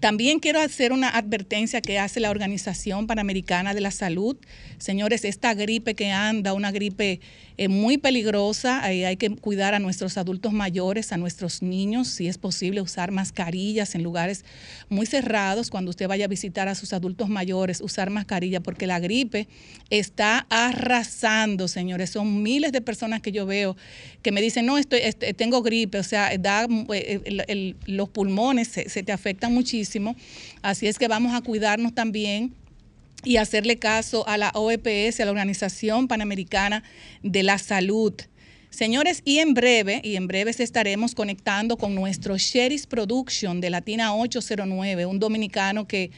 También quiero hacer una advertencia que hace la Organización Panamericana de la Salud. Señores, esta gripe que anda, una gripe eh, muy peligrosa, hay que cuidar a nuestros adultos mayores, a nuestros niños, si es posible usar mascarillas en lugares muy cerrados, cuando usted vaya a visitar a sus adultos mayores, usar mascarilla, porque la gripe está arrasando, señores. Son miles de personas que yo veo que me dicen, no, estoy, este, tengo gripe, o sea, da, eh, los pulmones se te afectan muchísimo, así es que vamos a cuidarnos también y hacerle caso a la OEPS, a la Organización Panamericana de la Salud. Señores, y en breve, y en breve estaremos conectando con nuestro Sheris Production de Latina 809, un dominicano que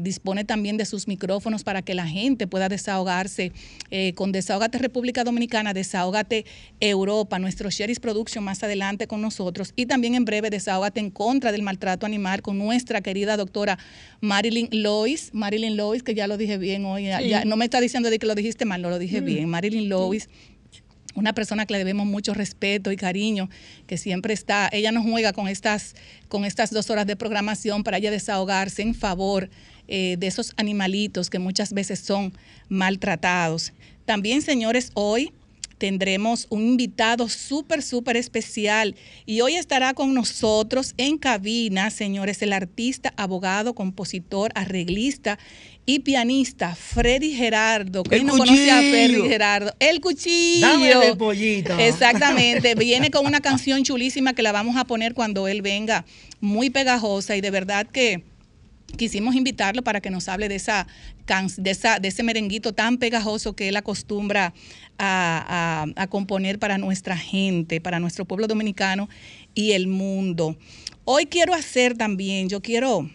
dispone también de sus micrófonos para que la gente pueda desahogarse. Eh, con Desahogate República Dominicana, Desahogate Europa, nuestro Sheris Production más adelante con nosotros. Y también en breve Desahogate en contra del maltrato animal con nuestra querida doctora Marilyn Lois, Marilyn Lois, que ya lo dije bien hoy, ya, no me está diciendo de que lo dijiste mal, no lo dije mm. bien, Marilyn Lois una persona que le debemos mucho respeto y cariño, que siempre está, ella nos juega con estas, con estas dos horas de programación para ella desahogarse en favor eh, de esos animalitos que muchas veces son maltratados. También, señores, hoy tendremos un invitado súper, súper especial y hoy estará con nosotros en cabina, señores, el artista, abogado, compositor, arreglista y pianista Freddy Gerardo. ¿Quién no conoce a Freddy Gerardo? El cuchillo. Dame el pollito. Exactamente. Viene con una canción chulísima que la vamos a poner cuando él venga, muy pegajosa y de verdad que quisimos invitarlo para que nos hable de esa, de, esa, de ese merenguito tan pegajoso que él acostumbra a, a, componer para nuestra gente, para nuestro pueblo dominicano y el mundo. Hoy quiero hacer también, yo quiero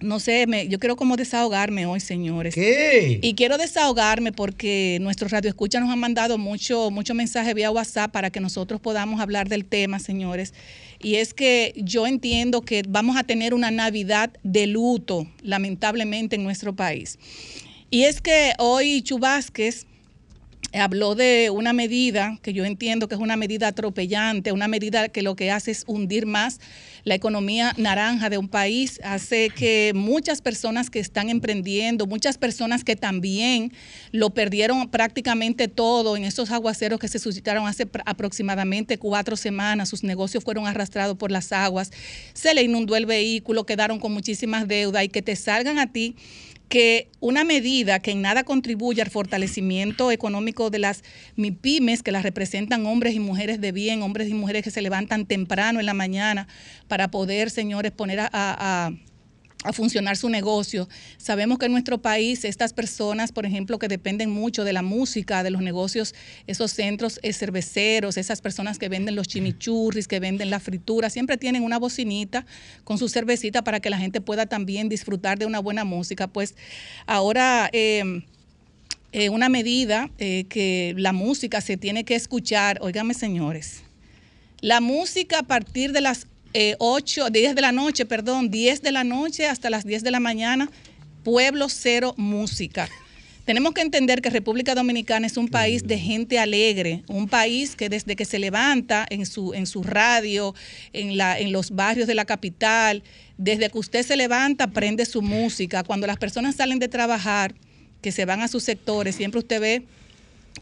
no sé, me, yo quiero como desahogarme hoy, señores. ¿Qué? Y quiero desahogarme porque nuestros radioescuchas nos han mandado mucho, mucho mensaje vía WhatsApp para que nosotros podamos hablar del tema, señores. Y es que yo entiendo que vamos a tener una Navidad de luto, lamentablemente, en nuestro país. Y es que hoy Chubásquez habló de una medida que yo entiendo que es una medida atropellante, una medida que lo que hace es hundir más la economía naranja de un país, hace que muchas personas que están emprendiendo, muchas personas que también lo perdieron prácticamente todo en esos aguaceros que se suscitaron hace aproximadamente cuatro semanas, sus negocios fueron arrastrados por las aguas, se le inundó el vehículo, quedaron con muchísimas deudas y que te salgan a ti que una medida que en nada contribuye al fortalecimiento económico de las MIPIMES, que las representan hombres y mujeres de bien, hombres y mujeres que se levantan temprano en la mañana para poder, señores, poner a a funcionar su negocio. Sabemos que en nuestro país estas personas, por ejemplo, que dependen mucho de la música, de los negocios, esos centros cerveceros, esas personas que venden los chimichurris, que venden la fritura, siempre tienen una bocinita con su cervecita para que la gente pueda también disfrutar de una buena música. Pues ahora... Eh, eh, una medida eh, que la música se tiene que escuchar, óigame señores, la música a partir de las 8, eh, 10 de la noche, perdón, 10 de la noche hasta las 10 de la mañana, Pueblo Cero Música. Tenemos que entender que República Dominicana es un país de gente alegre, un país que desde que se levanta en su, en su radio, en, la, en los barrios de la capital, desde que usted se levanta, prende su música. Cuando las personas salen de trabajar, que se van a sus sectores, siempre usted ve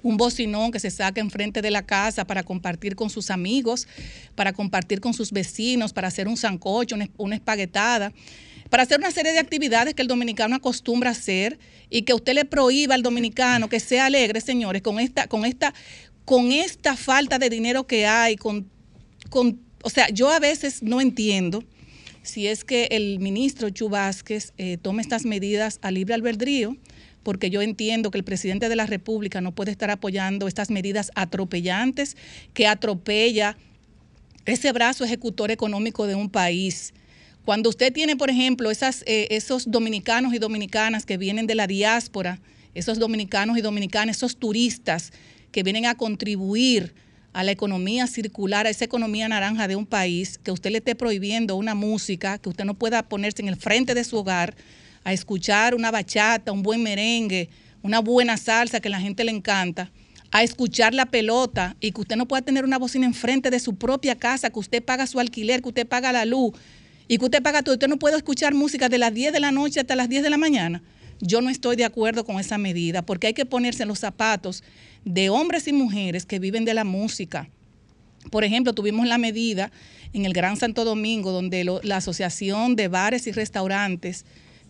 un bocinón que se saca enfrente de la casa para compartir con sus amigos, para compartir con sus vecinos, para hacer un sancocho, una, espaguetada, para hacer una serie de actividades que el dominicano acostumbra hacer y que usted le prohíba al dominicano que sea alegre, señores, con esta, con esta, con esta falta de dinero que hay, con, con, o sea, yo a veces no entiendo si es que el ministro Chu Vázquez eh, estas medidas a libre albedrío porque yo entiendo que el presidente de la República no puede estar apoyando estas medidas atropellantes que atropella ese brazo ejecutor económico de un país. Cuando usted tiene, por ejemplo, eh, esos dominicanos y dominicanas que vienen de la diáspora, esos dominicanos y dominicanas, esos turistas que vienen a contribuir a la economía circular, a esa economía naranja de un país, que usted le esté prohibiendo una música, que usted no pueda ponerse en el frente de su hogar, a escuchar una bachata, un buen merengue, una buena salsa que la gente le encanta, a escuchar la pelota y que usted no pueda tener una bocina enfrente de su propia casa, que usted paga su alquiler, que usted paga la luz y que usted paga todo. Usted no puede escuchar música de las 10 de la noche hasta las 10 de la mañana. Yo no estoy de acuerdo con esa medida porque hay que ponerse en los zapatos de hombres y mujeres que viven de la música. Por ejemplo, tuvimos la medida en el Gran Santo Domingo donde la Asociación de Bares y Restaurantes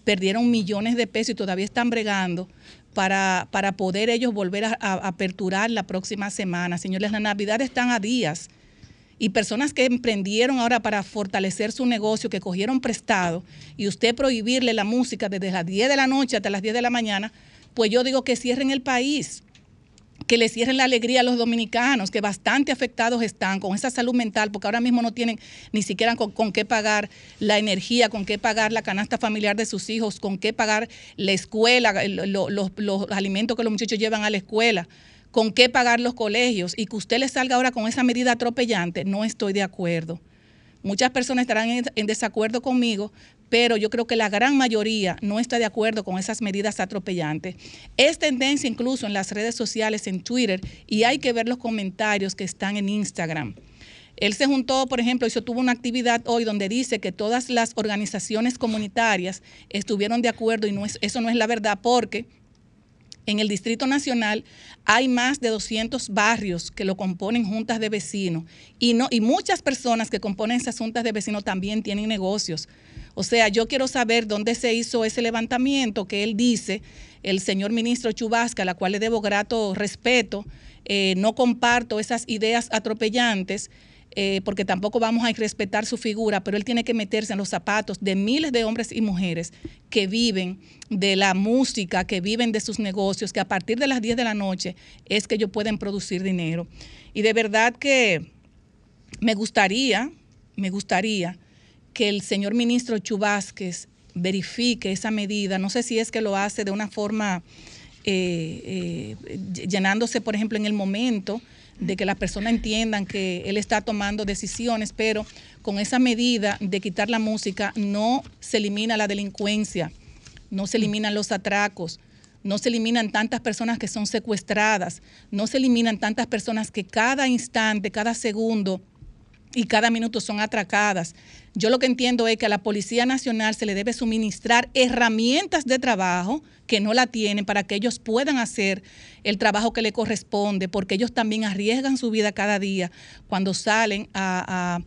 perdieron millones de pesos y todavía están bregando para, para poder ellos volver a, aperturar la próxima semana. Señores, la Navidad están a días y personas que emprendieron ahora para fortalecer su negocio, que cogieron prestado, y usted prohibirle la música desde las 10 de la noche hasta las 10 de la mañana, pues yo digo que cierren el país que le cierren la alegría a los dominicanos, que bastante afectados están con esa salud mental, porque ahora mismo no tienen ni siquiera con, qué pagar la energía, con qué pagar la canasta familiar de sus hijos, con qué pagar la escuela, los, los alimentos que los muchachos llevan a la escuela, con qué pagar los colegios, y que usted le salga ahora con esa medida atropellante, no estoy de acuerdo. Muchas personas estarán en, desacuerdo conmigo, pero yo creo que la gran mayoría no está de acuerdo con esas medidas atropellantes. Es tendencia incluso en las redes sociales, en Twitter, y hay que ver los comentarios que están en Instagram. Él se juntó, por ejemplo, hizo tuvo una actividad hoy donde dice que todas las organizaciones comunitarias estuvieron de acuerdo y eso no es la verdad porque en el Distrito Nacional hay más de 200 barrios que lo componen juntas de vecinos y, no, y muchas personas que componen esas juntas de vecinos también tienen negocios. O sea, yo quiero saber dónde se hizo ese levantamiento que él dice, el señor ministro Chubasca, a la cual le debo grato respeto, eh, no comparto esas ideas atropellantes. Eh, porque tampoco vamos a respetar su figura, pero él tiene que meterse en los zapatos de miles de hombres y mujeres que viven de la música, que viven de sus negocios, que a partir de las 10 de la noche es que ellos pueden producir dinero. Y de verdad que me gustaría, me gustaría que el señor ministro Chubásquez verifique esa medida. No sé si es que lo hace de una forma eh, eh, llenándose, por ejemplo, en el momento de que las personas entiendan que él está tomando decisiones, pero con esa medida de quitar la música no se elimina la delincuencia, no se eliminan los atracos, no se eliminan tantas personas que son secuestradas, no se eliminan tantas personas que cada instante, cada segundo y cada minuto son atracadas. Yo lo que entiendo es que a la Policía Nacional se le debe suministrar herramientas de trabajo que no la tienen para que ellos puedan hacer el trabajo que le corresponde, porque ellos también arriesgan su vida cada día cuando salen a,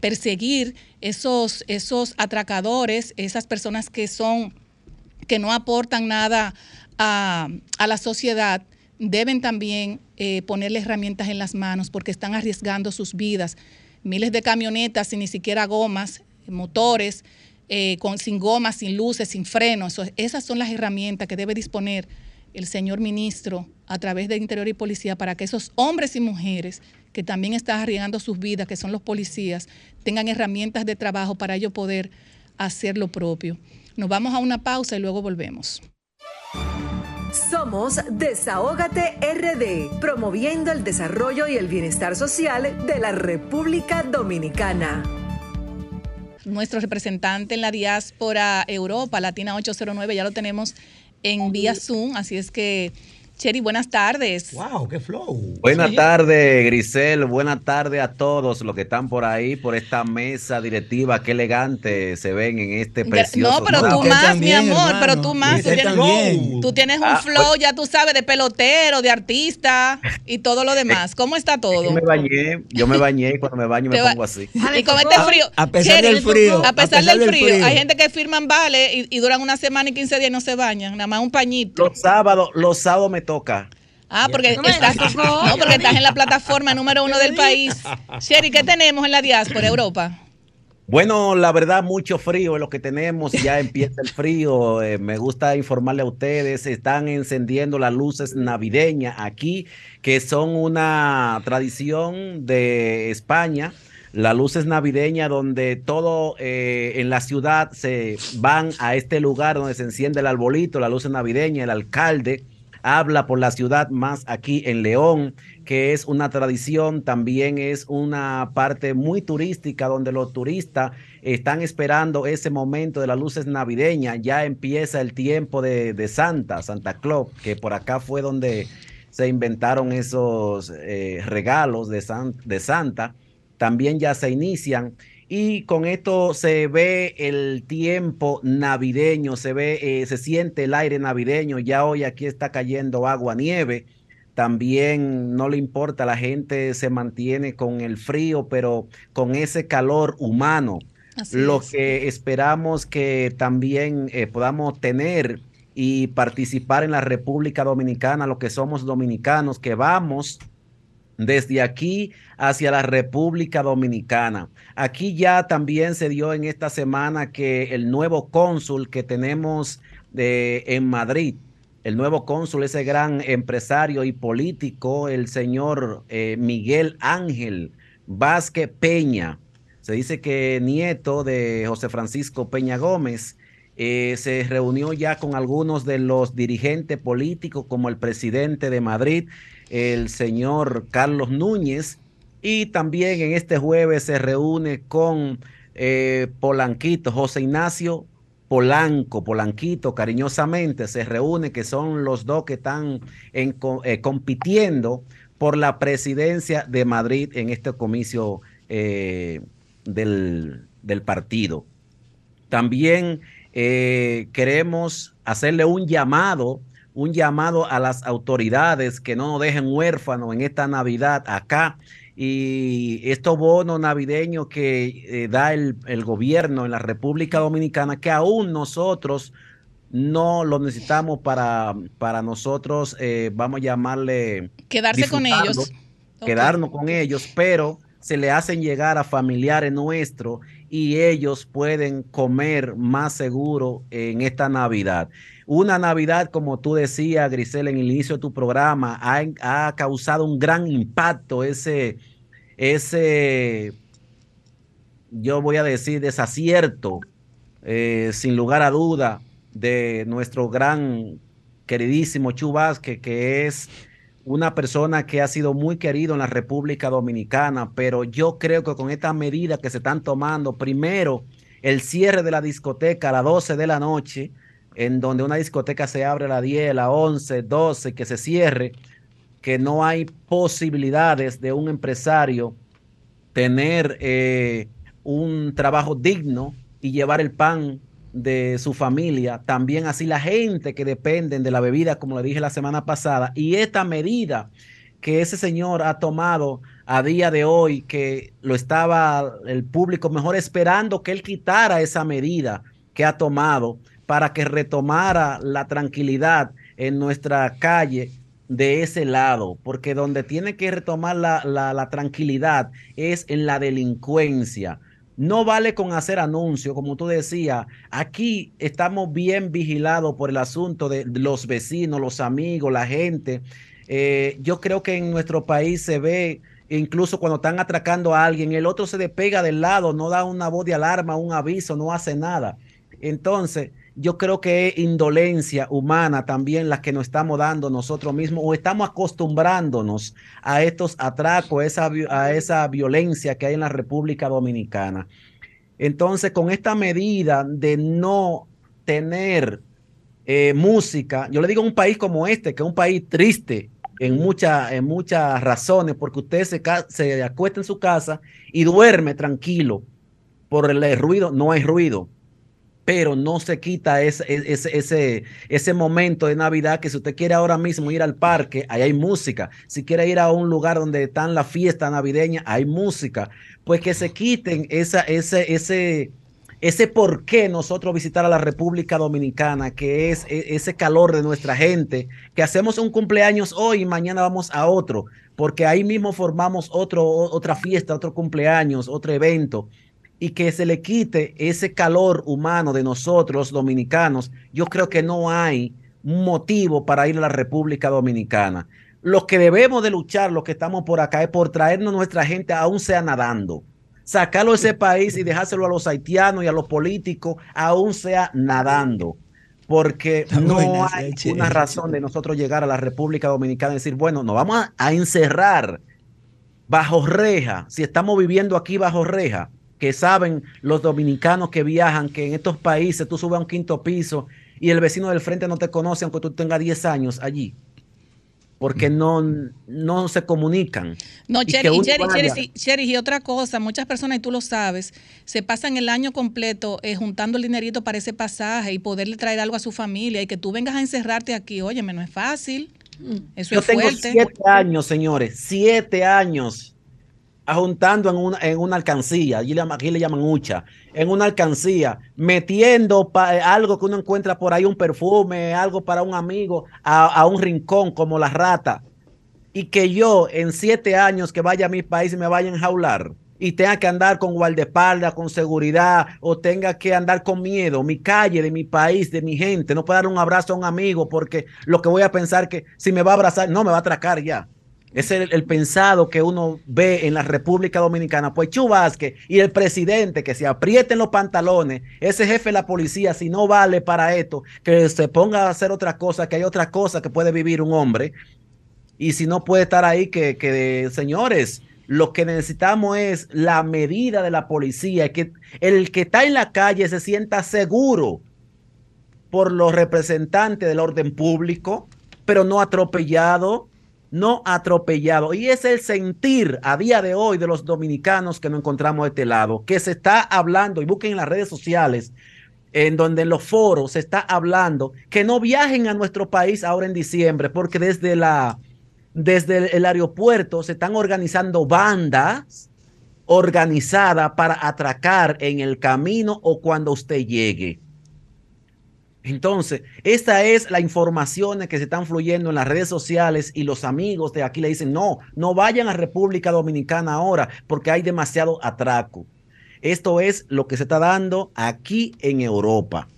perseguir esos, esos atracadores, esas personas que son, que no aportan nada a, la sociedad deben también eh, ponerle herramientas en las manos porque están arriesgando sus vidas. Miles de camionetas sin ni siquiera gomas, motores, eh, con, sin gomas, sin luces, sin frenos. esas son las herramientas que debe disponer el señor ministro a través de Interior y Policía para que esos hombres y mujeres que también están arriesgando sus vidas, que son los policías, tengan herramientas de trabajo para ello poder hacer lo propio. Nos vamos a una pausa y luego volvemos. Somos Desahógate RD, promoviendo el desarrollo y el bienestar social de la República Dominicana. Nuestro representante en la diáspora Europa, Latina 809, ya lo tenemos en vía Zoom, así es que Cheri, buenas tardes. Wow, qué flow. Buenas tardes, Grisel. Buenas tardes a todos los que están por ahí, por esta mesa directiva. Qué elegante se ven en este precioso. No, pero tú más, mi amor, pero tú más. Tú tienes, tú tienes, un ah, flow, pues- ya tú sabes, de pelotero, de artista y todo lo demás. ¿Cómo está todo? Yo me bañé, yo me bañé y cuando me baño me pongo así. Y con este frío. A pesar del frío. A pesar, del, frío, Hay gente que firman vale y, y, duran una semana y 15 días y no se bañan. Nada más un pañito. Los sábados, los sábados me toca. Ah, porque, estás, no, porque estás en la plataforma número uno del país. Sherry, ¿qué tenemos en la diáspora, Europa? Bueno, la verdad, mucho frío es lo que tenemos. Ya empieza el frío. Eh, me gusta informarle a ustedes, están encendiendo las luces navideñas aquí, que son una tradición de España. Las luces navideñas donde todo eh, en la ciudad se van a este lugar donde se enciende el arbolito, las luces navideñas, el alcalde habla por la ciudad más aquí en León, que es una tradición, también es una parte muy turística donde los turistas están esperando ese momento de las luces navideñas, ya empieza el tiempo de, Santa, Santa Claus, que por acá fue donde se inventaron esos eh, regalos de, de Santa, también ya se inician y con esto se ve el tiempo navideño, se ve, eh, se siente el aire navideño. Ya hoy aquí está cayendo agua, nieve. También no le importa, la gente se mantiene con el frío, pero con ese calor humano. lo que esperamos que también eh, podamos tener y participar en la República Dominicana, lo que somos dominicanos, que vamos desde aquí hacia la República Dominicana. Aquí ya también se dio en esta semana que el nuevo cónsul que tenemos de, en Madrid, el nuevo cónsul, ese gran empresario y político, el señor eh, Miguel Ángel Vázquez Peña. Se dice que nieto de José Francisco Peña Gómez. Eh, se reunió ya con algunos de los dirigentes políticos, como el presidente de Madrid, el señor Carlos Núñez, y también en este jueves se reúne con eh, Polanquito, José Ignacio Polanco, Polanquito, cariñosamente se reúne, que son los dos que están en, eh, compitiendo por la presidencia de Madrid en este comicio eh, del, del, partido. También queremos hacerle un llamado un llamado a las autoridades que no nos dejen huérfanos en esta Navidad acá. Y estos bonos navideños que eh, da el, gobierno en la República Dominicana, que aún nosotros no lo necesitamos para, para nosotros, eh, vamos a llamarle... Quedarse con ellos. Quedarnos con ellos, pero se le hacen llegar a familiares nuestros y ellos pueden comer más seguro en esta Navidad. Una Navidad, como tú decías, Grisel, en el inicio de tu programa, ha, causado un gran impacto ese, ese, yo voy a decir, desacierto, eh, sin lugar a duda, de nuestro gran queridísimo Chubasque, que es una persona que ha sido muy querido en la República Dominicana, pero yo creo que con estas medidas que se están tomando, primero el cierre de la discoteca a las 12 de la noche, en donde una discoteca se abre a las 10, a las 11, 12, que se cierre, que no hay posibilidades de un empresario tener eh, un trabajo digno y llevar el pan de su familia, también así la gente que dependen de la bebida, como le dije la semana pasada, y esta medida que ese señor ha tomado a día de hoy, que lo estaba el público mejor esperando que él quitara esa medida que ha tomado, para que retomara la tranquilidad en nuestra calle de ese lado, porque donde tiene que retomar la, tranquilidad es en la delincuencia. No vale con hacer anuncios, como tú decías. Aquí estamos bien vigilados por el asunto de los vecinos, los amigos, la gente. Eh, yo creo que en nuestro país se ve, incluso cuando están atracando a alguien, el otro se despega del lado, no da una voz de alarma, un aviso, no hace nada. Entonces, yo creo que es indolencia humana también la que nos estamos dando nosotros mismos o estamos acostumbrándonos a estos atracos, a esa, violencia que hay en la República Dominicana. Entonces, con esta medida de no tener eh, música, yo le digo a un país como este, que es un país triste en, en muchas razones, porque usted se, se acuesta en su casa y duerme tranquilo por el ruido, no hay ruido pero no se quita ese, ese, ese, ese, momento de Navidad que si usted quiere ahora mismo ir al parque, ahí hay música. Si quiere ir a un lugar donde están la fiesta navideña, hay música. Pues que se quiten esa, ese, ese, ese por qué nosotros visitar a la República Dominicana, que es e, ese calor de nuestra gente, que hacemos un cumpleaños hoy y mañana vamos a otro, porque ahí mismo formamos otro, otra fiesta, otro cumpleaños, otro evento y que se le quite ese calor humano de nosotros dominicanos, yo creo que no hay motivo para ir a la República Dominicana. Lo que debemos de luchar, los que estamos por acá, es por traernos nuestra gente, aún sea nadando. Sacarlo de ese país y dejárselo a los haitianos y a los políticos, aún sea nadando. Porque no hay una razón de nosotros llegar a la República Dominicana y decir, bueno, nos vamos a encerrar bajo reja, si estamos viviendo aquí bajo reja, que saben los dominicanos que viajan, que en estos países tú subes a un quinto piso y el vecino del frente no te conoce aunque tú tengas 10 años allí. porque no, no se comunican. No, Cherry, y, y otra cosa, muchas personas, y tú lo sabes, se pasan el año completo eh, juntando el dinerito para ese pasaje y poderle traer algo a su familia y que tú vengas a encerrarte aquí, óyeme, no es fácil. Eso Yo es tengo fuerte. siete años, señores, siete años ajuntando en una, en una alcancía, aquí le llaman hucha, en una alcancía, metiendo eh, algo que uno encuentra por ahí, un perfume, algo para un amigo, a, a un rincón como la rata, y que yo en siete años que vaya a mi país y me vaya a enjaular y tenga que andar con guardaespaldas, con seguridad, o tenga que andar con miedo, mi calle, de mi país, de mi gente, no puedo dar un abrazo a un amigo porque lo que voy a pensar que si me va a abrazar, no me va a atracar ya. Es el, pensado que uno ve en la República Dominicana. Pues Chu Vázquez y el presidente que se aprieten los pantalones, ese jefe de la policía, si no vale para esto, que se ponga a hacer otra cosa, que hay otra cosa que puede vivir un hombre. Y si no puede estar ahí, que, que señores, lo que necesitamos es la medida de la policía, que el que está en la calle se sienta seguro por los representantes del orden público, pero no atropellado, no atropellado. Y es el sentir a día de hoy de los dominicanos que nos encontramos de este lado, que se está hablando, y busquen en las redes sociales, en donde en los foros se está hablando, que no viajen a nuestro país ahora en diciembre, porque desde la desde el, el aeropuerto se están organizando bandas organizadas para atracar en el camino o cuando usted llegue. Entonces, esta es la información que se están fluyendo en las redes sociales y los amigos de aquí le dicen, no, no vayan a República Dominicana ahora porque hay demasiado atraco. Esto es lo que se está dando aquí en Europa.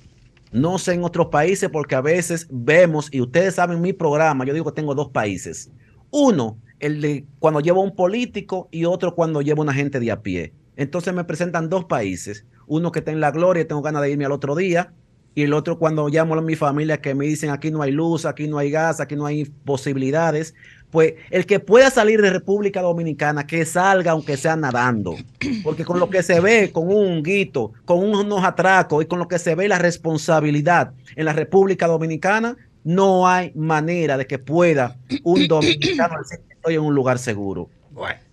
No sé en otros países porque a veces vemos, y ustedes saben mi programa, yo digo que tengo dos países. Uno, el de cuando llevo un político y otro cuando llevo una gente de a pie. Entonces me presentan dos países. Uno que está en la gloria y tengo ganas de irme al otro día. Y el otro cuando llamo a mi familia que me dicen aquí no hay luz, aquí no hay gas, aquí no hay posibilidades. Pues el que pueda salir de República Dominicana, que salga aunque sea nadando. Porque con lo que se ve, con un guito, con unos atracos y con lo que se ve la responsabilidad en la República Dominicana, no hay manera de que pueda un dominicano decir que estoy en un lugar seguro.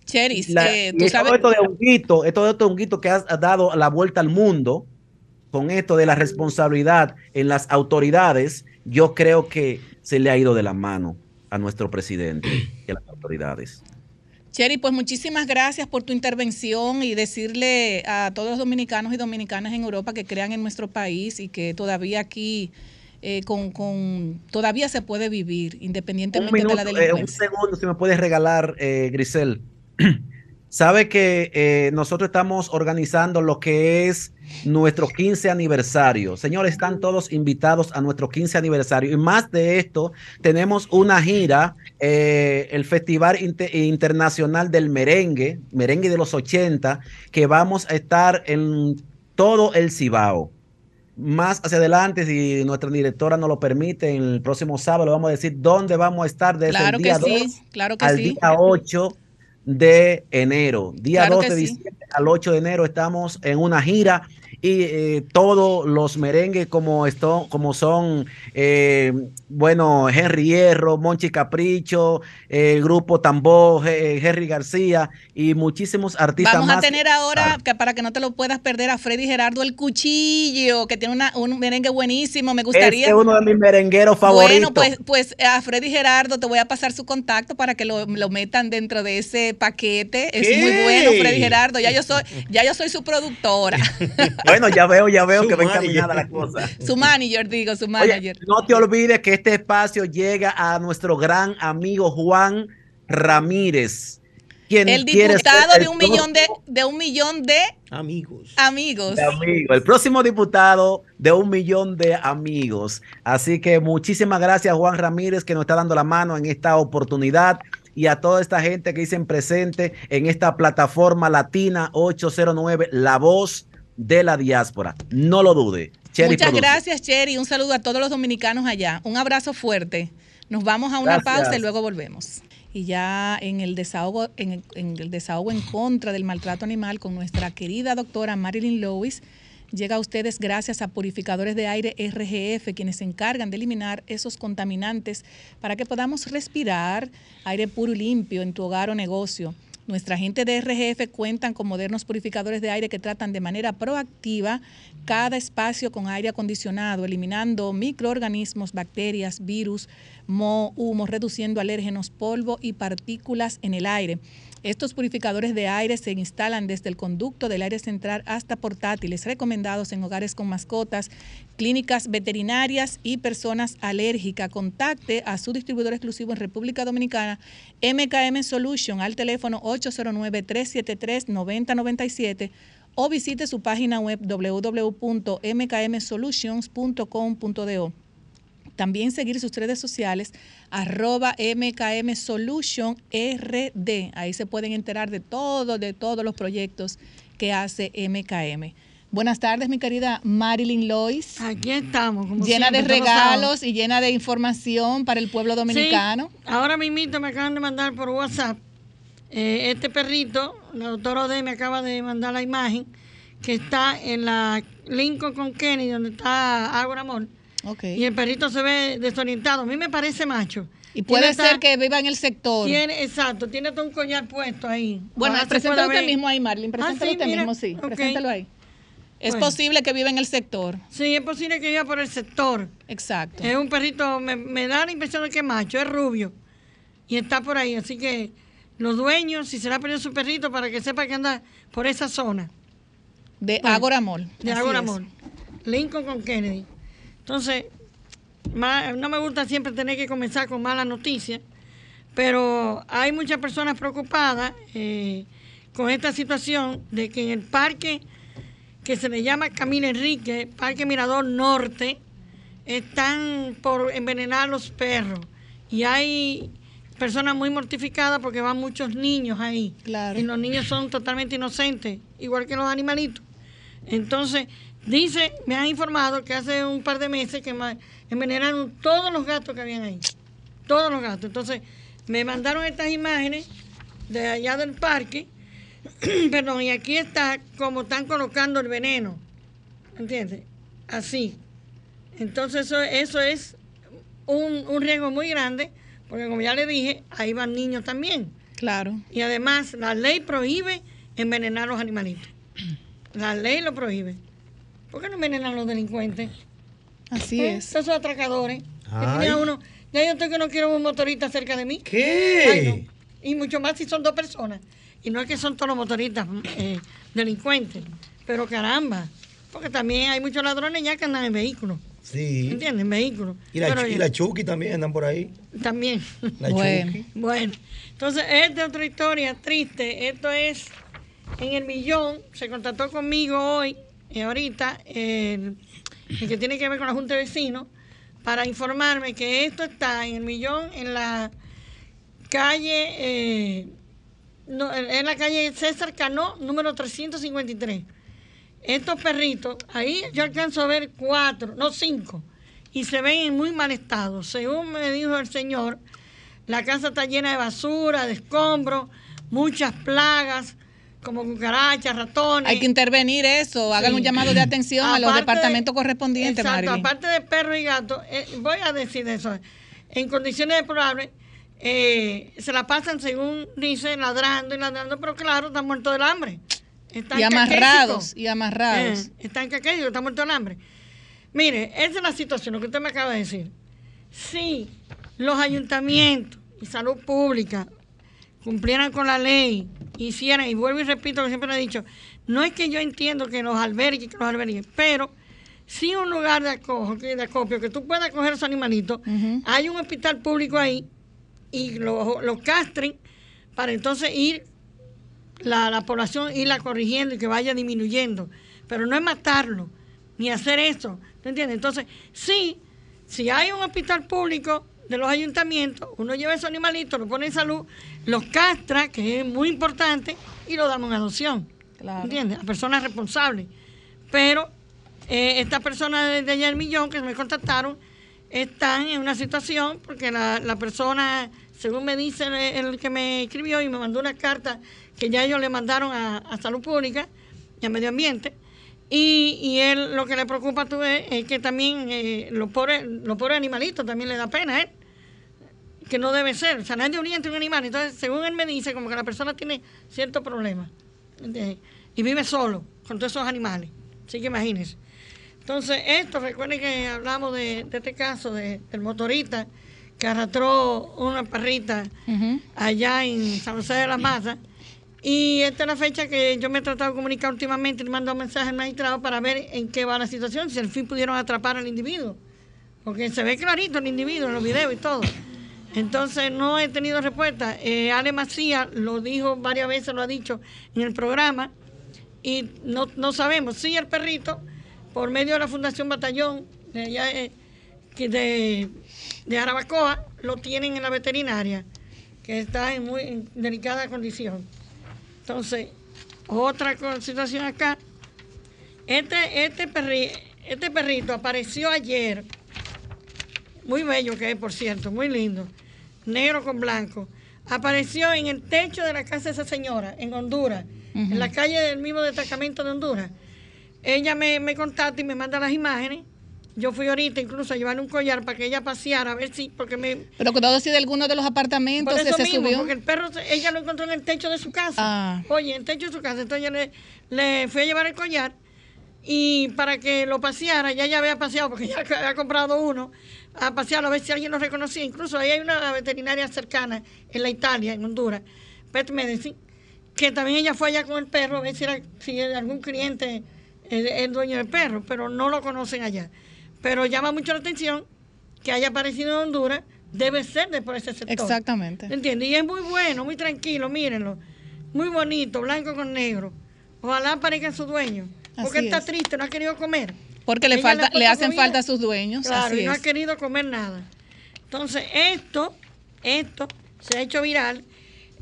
Cheris, La- eh, y tú todo sabes, esto de honguito, esto de esto de honguito que has dado la vuelta al mundo con esto de la responsabilidad en las autoridades, yo creo que se le ha ido de la mano a nuestro presidente y a las autoridades. Cheri, pues muchísimas gracias por tu intervención y decirle a todos los dominicanos y dominicanas en Europa que crean en nuestro país y que todavía aquí eh, con, con- todavía se puede vivir independientemente minuto, de la eh, un delincuencia. segundo, si me puedes regalar, eh, Grisel. Sabe que eh, nosotros estamos organizando lo que es nuestro 15 aniversario. Señores, están todos invitados a nuestro 15 aniversario. Y más de esto, tenemos una gira, eh, el Festival Inte- Internacional del Merengue, Merengue de los 80, que vamos a estar en todo el Cibao. Más hacia adelante, si nuestra directora nos lo permite, en el próximo sábado vamos a decir dónde vamos a estar desde Claro el que día sí, 2 claro que al sí. día 8 de enero. Día Claro 2 que de sí. diciembre al 8 de enero estamos en una gira y eh, todos los merengues como, esto, como son, eh, bueno, Henry Hierro, Monchi Capricho, el grupo Tambó, Ge- Henry García y muchísimos artistas Vamos a tener ahora, que para que no te lo puedas perder, a Freddy Gerardo el Cuchillo, que tiene una- un merengue buenísimo. Me gustaría. Este es uno de mis merengueros favoritos. Bueno, pues, pues a Freddy Gerardo te voy a pasar su contacto para que lo, lo metan dentro de ese paquete. Es ¿Qué? muy bueno, Freddy Gerardo. Ya yo soy, ya yo soy su productora, Bueno, ya veo, ya veo Su que va encaminada la cosa. su manager, digo, su Oye, manager. no te olvides que este espacio llega a nuestro gran amigo Juan Ramírez, quien el diputado el de un millón de, de un millón de Amigos. amigos. amigo, el próximo diputado de un millón de amigos. Así que muchísimas gracias Juan Ramírez que nos está dando la mano en esta oportunidad y a toda esta gente que dicen presente en esta plataforma latina 809, la voz de la diáspora. No lo dude. Cherry Muchas Produce. gracias, Cherry. Un saludo a todos los dominicanos allá. Un abrazo fuerte. Nos vamos a una Gracias. pausa y luego volvemos. Y ya en el desahogo, en el, en el desahogo en contra del maltrato animal con nuestra querida doctora Marilyn Lewis, llega a ustedes gracias a purificadores de aire RGF, quienes se encargan de eliminar esos contaminantes para que podamos respirar aire puro y limpio en tu hogar o negocio. Nuestra gente de RGF cuentan con modernos purificadores de aire que tratan de manera proactiva cada espacio con aire acondicionado, eliminando microorganismos, bacterias, virus, moho, humo, reduciendo alérgenos, polvo y partículas en el aire. Estos purificadores de aire se instalan desde el conducto del aire central hasta portátiles recomendados en hogares con mascotas, clínicas veterinarias y personas alérgicas. Contacte a su distribuidor exclusivo en República Dominicana, MKM Solution, al teléfono 809-373-9097 o visite su página web www.mkmsolutions.com.do. También seguir sus redes sociales, arroba MKM Solution RD. Ahí se pueden enterar de todo, de todos los proyectos que hace MKM. Buenas tardes, mi querida Marilyn Lois. Aquí estamos. Como llena siempre, de regalos y llena de información para el pueblo dominicano. Sí, ahora mismo me acaban de mandar por WhatsApp eh, este perrito, la doctora Ode me acaba de mandar la imagen, que está en la Lincoln con Kenny, donde está Ágora Amor. Y el perrito se ve desorientado. A mí me parece macho. Y puede Tiene ser que viva en el sector. Tiene, exacto, tiene todo un collar puesto ahí. Bueno, pueda usted mismo ahí, Marlene. Ah, Preséntalo sí, usted mira. mismo, sí. Ok. Preséntalo ahí. Es Bueno. posible que viva en el sector. Sí, es posible que viva por el sector. Exacto. Es un perrito, me, me da la impresión de que es macho, es rubio. Y está por ahí. Así que los dueños, si se le ha perdido su perrito, para que sepa que anda por esa zona De Bueno, Ágora Mall. de Ágora. Mall. Lincoln con Kennedy. Entonces, no me gusta siempre tener que comenzar con malas noticias, pero hay muchas personas preocupadas eh, con esta situación de que en el parque que se le llama Camilo Enrique, Parque Mirador Norte, están por envenenar los perros. Y hay personas muy mortificadas porque van muchos niños ahí. Claro. Y los niños son totalmente inocentes, igual que los animalitos. Entonces, dice, me han informado que hace un par de meses que envenenaron todos los gatos que habían ahí. Todos los gatos. Entonces, me mandaron estas imágenes de allá del parque. Perdón, y aquí está como están colocando el veneno. ¿Entiendes? Así. Entonces, eso, eso es un, un riesgo muy grande, porque como ya le dije, ahí van niños también. Claro. Y además, la ley prohíbe envenenar los animalitos. La ley lo prohíbe. ¿Por qué no envenenan los delincuentes? Así ¿Eh? es. Esos atracadores. Que Ay. tenía uno, ya yo estoy que no quiero un motorista cerca de mí. ¿Qué? Ay, no. Y mucho más si son dos personas. Y no es que son todos los motoristas eh, delincuentes. Pero caramba. Porque también hay muchos ladrones ya que andan en vehículos. Sí. ¿Entiendes? En vehículos. Y la, Pero y la Chucky también andan por ahí. También. La Bueno. Chucky. Bueno, entonces esta es otra historia triste. Esto es en el millón. Se contactó conmigo hoy, y ahorita, el, que tiene que ver con la Junta de Vecinos, para informarme que esto está en el millón, en la calle, eh, en la calle César Cano, número 353. Estos perritos, ahí yo alcanzo a ver cuatro, no cinco, y se ven en muy mal estado. Según me dijo el señor, la casa está llena de basura, de escombros, muchas plagas, como cucarachas, ratones. Hay que intervenir eso. Hagan Sí. un llamado de atención a los departamentos correspondientes, Exacto, Marilyn. aparte de perro y gato, eh, voy a decir eso. En condiciones deplorables, eh, se la pasan, según dice, ladrando y ladrando, pero claro, están muertos del hambre. Están Y amarrados, caquésicos. y amarrados. Eh, están caquésicos, están muertos del hambre. Mire, esa es la situación, lo que usted me acaba de decir. Si los ayuntamientos y salud pública cumplieran con la ley, hicieran, y vuelvo y repito lo que siempre he dicho, no es que yo entiendo que los albergues, que los albergues, pero si un lugar de, acojo, de acopio, que tú puedas coger esos animalitos, hay un hospital público ahí y los lo castren para entonces ir la, la población irla corrigiendo y que vaya disminuyendo. Pero no es matarlo, ni hacer eso. ¿Te entiendes? Entonces, sí, si hay un hospital público de los ayuntamientos, uno lleva esos animalitos, los pone en salud, los castra, que es muy importante, y lo damos en adopción. Claro. ¿Entiendes? A personas responsables. Pero eh, estas personas de, de allá del millón que me contactaron están en una situación porque la, la persona, según me dice el, el que me escribió y me mandó una carta que ya ellos le mandaron a, a Salud Pública y a Medio Ambiente, Y, y él lo que le preocupa tú es, es que también eh, los, pobres, los pobres animalitos también le da pena a él. Que no debe ser. O sea, nadie orienta a un animal. Entonces, según él me dice, como que la persona tiene cierto problema. ¿entiendes? Y vive solo con todos esos animales. Así que imagínense. Entonces, esto, recuerden que hablamos de, de este caso de, del motorista que arrastró una perrita allá en San José de las Mazas. Y esta es la fecha que yo me he tratado de comunicar últimamente, le mando un mensaje al magistrado para ver en qué va la situación, si al fin pudieron atrapar al individuo. Porque se ve clarito el individuo en los videos y todo. Entonces no he tenido respuesta. Eh, Ale Macías lo dijo varias veces, lo ha dicho en el programa, y no, no sabemos. Sí, el perrito, por medio de la Fundación Batallón de, allá, eh, Arabacoa, lo tienen en la veterinaria, que está en muy delicada condición. Entonces, otra situación acá. Este, este, perri- este perrito apareció ayer, muy bello que es, por cierto, muy lindo, negro con blanco. Apareció en el techo de la casa de esa señora, en Honduras, en la calle del mismo destacamento de Honduras. Ella me, me contacta y me manda las imágenes. Yo fui ahorita incluso a llevarle un collar para que ella paseara, a ver si, porque me, Pero cuidado si de alguno de los apartamentos por que eso se mismo, subió. porque el perro, ella lo encontró en el techo de su casa. Ah. Oye, en el techo de su casa. Entonces yo le, le fui a llevar el collar y para que lo paseara, ya ya había paseado, porque ya había comprado uno, a pasearlo a ver si alguien lo reconocía. Incluso ahí hay una veterinaria cercana en la Italia, en Honduras, Pet Medicine, que también ella fue allá con el perro a ver si, era, si algún cliente es el dueño del perro, pero no lo conocen allá. Pero llama mucho la atención que haya aparecido en Honduras, debe ser de por ese sector. Exactamente. ¿Entiendes? Y es muy bueno, muy tranquilo, mírenlo. Muy bonito, blanco con negro. Ojalá aparezca su dueño. Porque Así está es. triste, no ha querido comer. Porque le Ella falta, le hacen comida. falta a sus dueños. Claro, así y no es. ha querido comer nada. Entonces, esto, esto se ha hecho viral.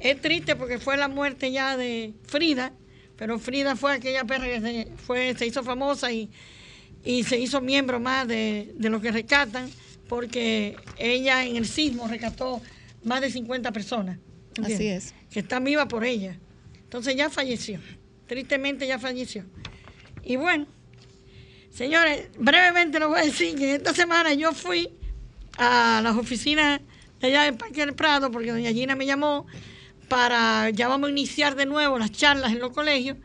Es triste porque fue la muerte ya de Frida, pero Frida fue aquella perra que se, fue, se hizo famosa y, y se hizo miembro más de, de los que rescatan, porque ella en el sismo rescató más de 50 personas. ¿entiendes? Así es. Que están vivas por ella. Entonces ya falleció. Tristemente ya falleció. Y bueno, Señores, brevemente les voy a decir que esta semana yo fui a las oficinas de allá del Parque del Prado porque doña Gina me llamó para, ya vamos a iniciar de nuevo las charlas en los colegios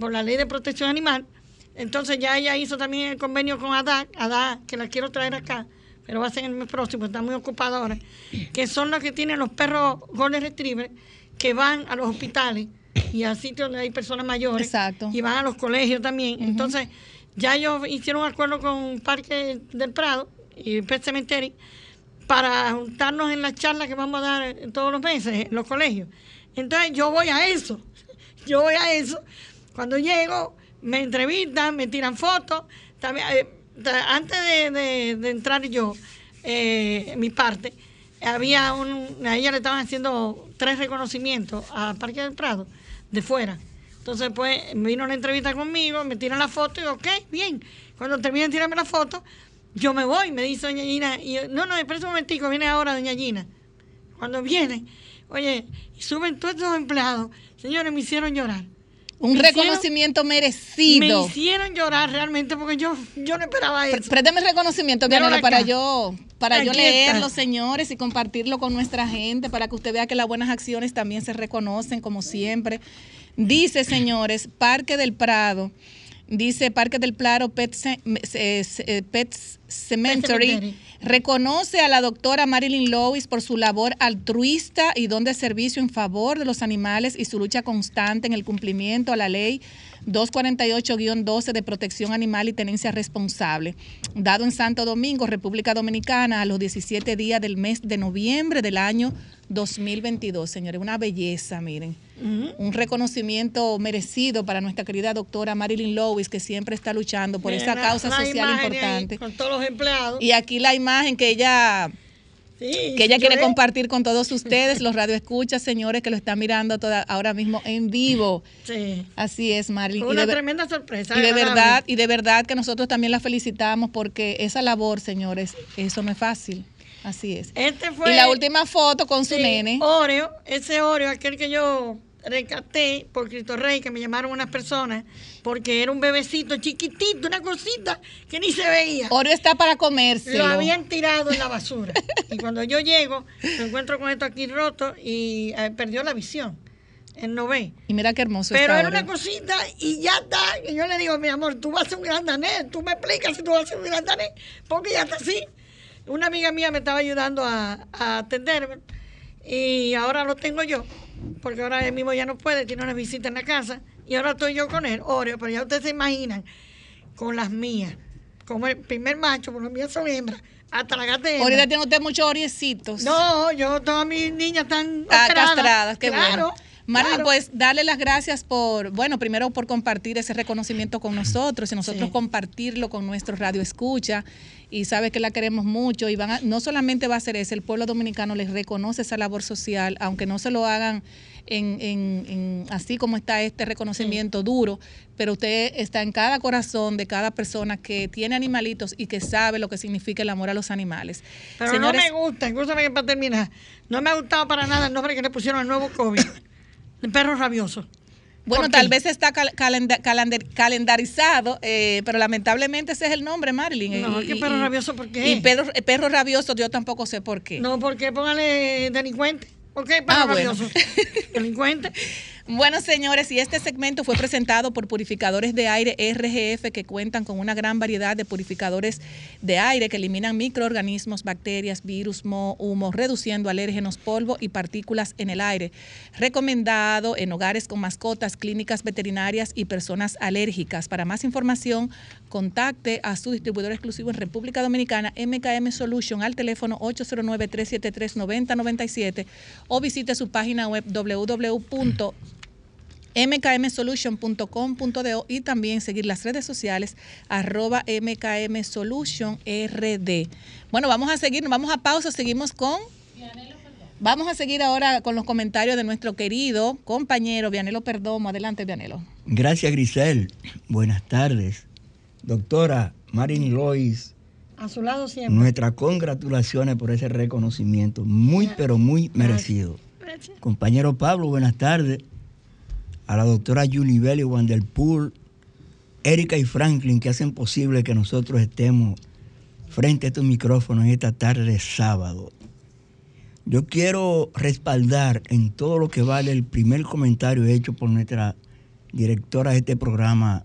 por la ley de protección animal. Entonces ya ella hizo también el convenio con ADA, ADA, que la quiero traer acá, pero va a ser en el mes próximo, está muy ocupada ahora, que son los que tienen los perros Golden Retriever que van a los hospitales y a sitios donde hay personas mayores Exacto. y van a los colegios también. Entonces, ya ellos hicieron un acuerdo con Parque del Prado y Pet Cemetery para juntarnos en las charlas que vamos a dar todos los meses en los colegios. Entonces, yo voy a eso. Yo voy a eso. Cuando llego, me entrevistan, me tiran fotos. También, eh, antes de, entrar yo, eh, mi parte, había un, a ella le estaban haciendo tres reconocimientos a Parque del Prado de fuera. Entonces, pues, vino una entrevista conmigo, me tiran la foto y ok, bien. Cuando terminen de tirarme la foto, yo me voy, me dice doña Gina, y yo, no, no, espera un momentico, viene ahora doña Gina. Cuando viene, oye, suben todos estos empleados, señores, me hicieron llorar. Un Me hicieron- reconocimiento Me merecido. hicieron llorar realmente porque yo, yo no esperaba eso. Préstame el reconocimiento, Vianela, para yo, para yo está. leerlo, señores, y compartirlo con nuestra gente, para que usted vea que las buenas acciones también se reconocen, como siempre. Dice, señores, Parque del Prado, dice Parque del Prado eh, eh, Pet Cemetery, reconoce a la doctora Marilyn Lewis por su labor altruista y don de servicio en favor de los animales y su lucha constante en el cumplimiento a la ley 248-12 de protección animal y tenencia responsable, dado en Santo Domingo, República Dominicana, a los 17 días del mes de noviembre del año 2022. Señores, una belleza, miren. Un reconocimiento merecido para nuestra querida doctora Marilyn Lewis, que siempre está luchando por esa causa social ahí importante. Con todos los empleados. Y aquí la imagen que ella Sí, que ella quiere lloré. compartir con todos ustedes, los radioescuchas, señores, que lo están mirando toda, ahora mismo en vivo. Sí. Así es, Marilyn. Fue una de, tremenda sorpresa. y de agradable. verdad, y de verdad que nosotros también la felicitamos porque esa labor, señores, eso no es fácil. Así es. Este fue. y la última foto con su nene. Oreo, ese Oreo, aquel que yo rescaté por Cristo Rey, que me llamaron unas personas, porque era un bebecito chiquitito, una cosita que ni se veía. Oreo está para comerse. Lo habían tirado en la basura. y cuando yo llego, me encuentro con esto aquí roto y eh, perdió la visión. Él no ve. Y mira qué hermoso Pero era una cosita y ya está. Y yo le digo, mi amor, tú vas a ser un gran danés. Tú me explicas si tú vas a ser un gran danés. Porque ya está así. Una amiga mía me estaba ayudando a, a atenderme. Y ahora lo tengo yo. Porque ahora él mismo ya no puede. Tiene una visita en la casa. Y ahora estoy yo con él, Oreo. Pero ya ustedes se imaginan. Con las mías. Como el primer macho, porque las mías son hembras. Hasta la gata hembra. Ahorita tiene usted muchos oriecitos. No, yo, todas mis niñas están Ah, operadas. castradas, qué Claro, bueno. Claro. pues darle las gracias por, bueno, primero por compartir ese reconocimiento con nosotros y nosotros Sí. compartirlo con nuestro radio escucha y sabe que la queremos mucho y van a- no solamente va a ser eso, el pueblo dominicano les reconoce esa labor social, aunque no se lo hagan en, en- en- así como está este reconocimiento duro, pero usted está en cada corazón de cada persona que tiene animalitos y que sabe lo que significa el amor a los animales. Pero Señores, no me gusta, que para terminar, no me ha gustado para nada el nombre que le pusieron al nuevo COVID. El perro rabioso. Bueno, ¿Por tal vez está cal- calenda- calendar- calendarizado, eh, pero lamentablemente ese es el nombre, Marilyn. No, Y- ¿qué perro y- rabioso por qué? Y perro, eh, perro rabioso yo tampoco sé por qué. No, porque póngale delincuente. ¿Por qué perro Ah, bueno. rabioso? Delincuente. Bueno, señores, y este segmento fue presentado por purificadores de aire RGF que cuentan con una gran variedad de purificadores de aire que eliminan microorganismos, bacterias, virus, moho, humo, reduciendo alérgenos, polvo y partículas en el aire. Recomendado en hogares con mascotas, clínicas veterinarias y personas alérgicas. Para más información, contacte a su distribuidor exclusivo en República Dominicana, MKM Solution, al teléfono 809-373-9097 o visite su página web www mkmsolution.com.do y también seguir las redes sociales arroba mkmsolutionrd. Bueno, vamos a seguir, nos vamos a pausa, seguimos con... Vamos a seguir ahora con los comentarios de nuestro querido compañero Vianelo Perdomo. Adelante, Vianelo. Gracias, Grisel. Buenas tardes. Doctora Marin Lois, A su lado siempre. nuestras congratulaciones por ese reconocimiento. Muy, pero muy merecido. Gracias. Compañero Pablo, buenas tardes. A la doctora Julie Belli Wanderpool, Erika y Franklin, que hacen posible que nosotros estemos frente a estos micrófonos en esta tarde de sábado. Yo quiero respaldar en todo lo que vale el primer comentario hecho por nuestra directora de este programa,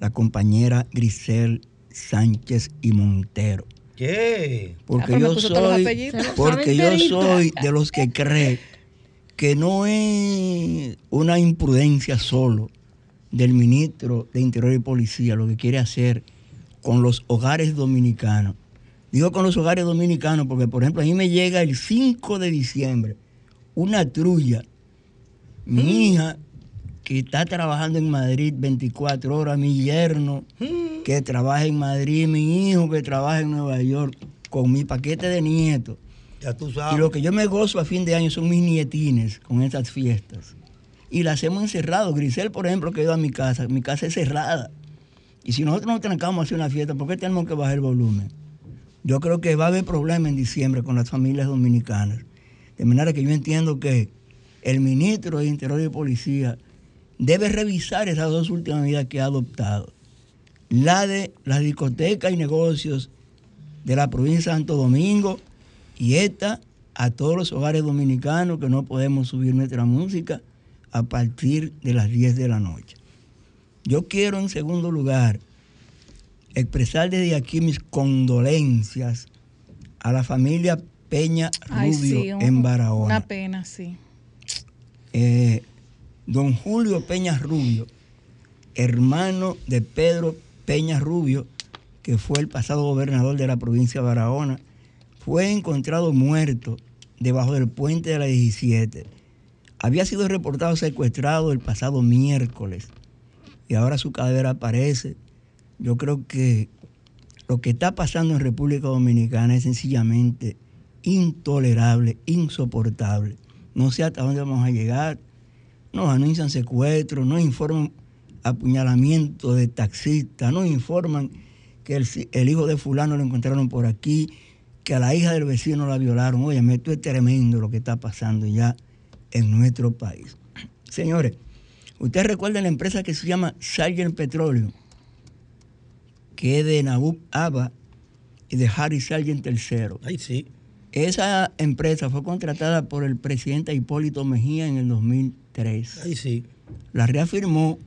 la compañera Grisel Sánchez y Montero. ¿Qué? Porque Ah, yo soy, porque yo soy de los que cree que no es una imprudencia solo del ministro de Interior y Policía lo que quiere hacer con los hogares dominicanos. Digo con los hogares dominicanos porque, por ejemplo, a mí me llega el 5 de diciembre una trulla. Mi hija, que está trabajando en Madrid 24 horas, mi yerno, que trabaja en Madrid, mi hijo que trabaja en Nueva York, con mi paquete de nietos. Y lo que yo me gozo a fin de año son mis nietines con esas fiestas. Y las hemos encerrado. Grisel, por ejemplo, que a mi casa. Mi casa es cerrada. Y si nosotros nos trancamos una fiesta, ¿por qué tenemos que bajar el volumen? Yo creo que va a haber problemas en diciembre con las familias dominicanas. De manera que yo entiendo que el ministro de Interior y Policía debe revisar esas dos últimas medidas que ha adoptado. La de las discotecas y negocios de la provincia de Santo Domingo y esta a todos los hogares dominicanos que no podemos subir nuestra música a partir de las 10 de la noche. Yo quiero en segundo lugar expresar desde aquí mis condolencias a la familia Peña Ay, Rubio sí, un- en Barahona. Una pena, sí. Eh, don Julio Peña Rubio, hermano de Pedro Peña Rubio, que fue el pasado gobernador de la provincia de Barahona, fue encontrado muerto debajo del puente de la 17. Había sido reportado secuestrado el pasado miércoles y ahora su cadáver aparece. Yo creo que lo que está pasando en República Dominicana es sencillamente intolerable, insoportable. No sé hasta dónde vamos a llegar. Nos anuncian secuestros, nos informan apuñalamiento de taxistas, nos informan que el hijo de fulano lo encontraron por aquí, que a la hija del vecino la violaron. Oye, esto es tremendo lo que está pasando ya en nuestro país. Señores, ustedes recuerdan la empresa que se llama Sargent Petroleum, que es de Nabub Aba y de Harry Sargent III. Ay, sí. Esa empresa fue contratada por el presidente Hipólito Mejía en el 2003. Ay, sí. La reafirmó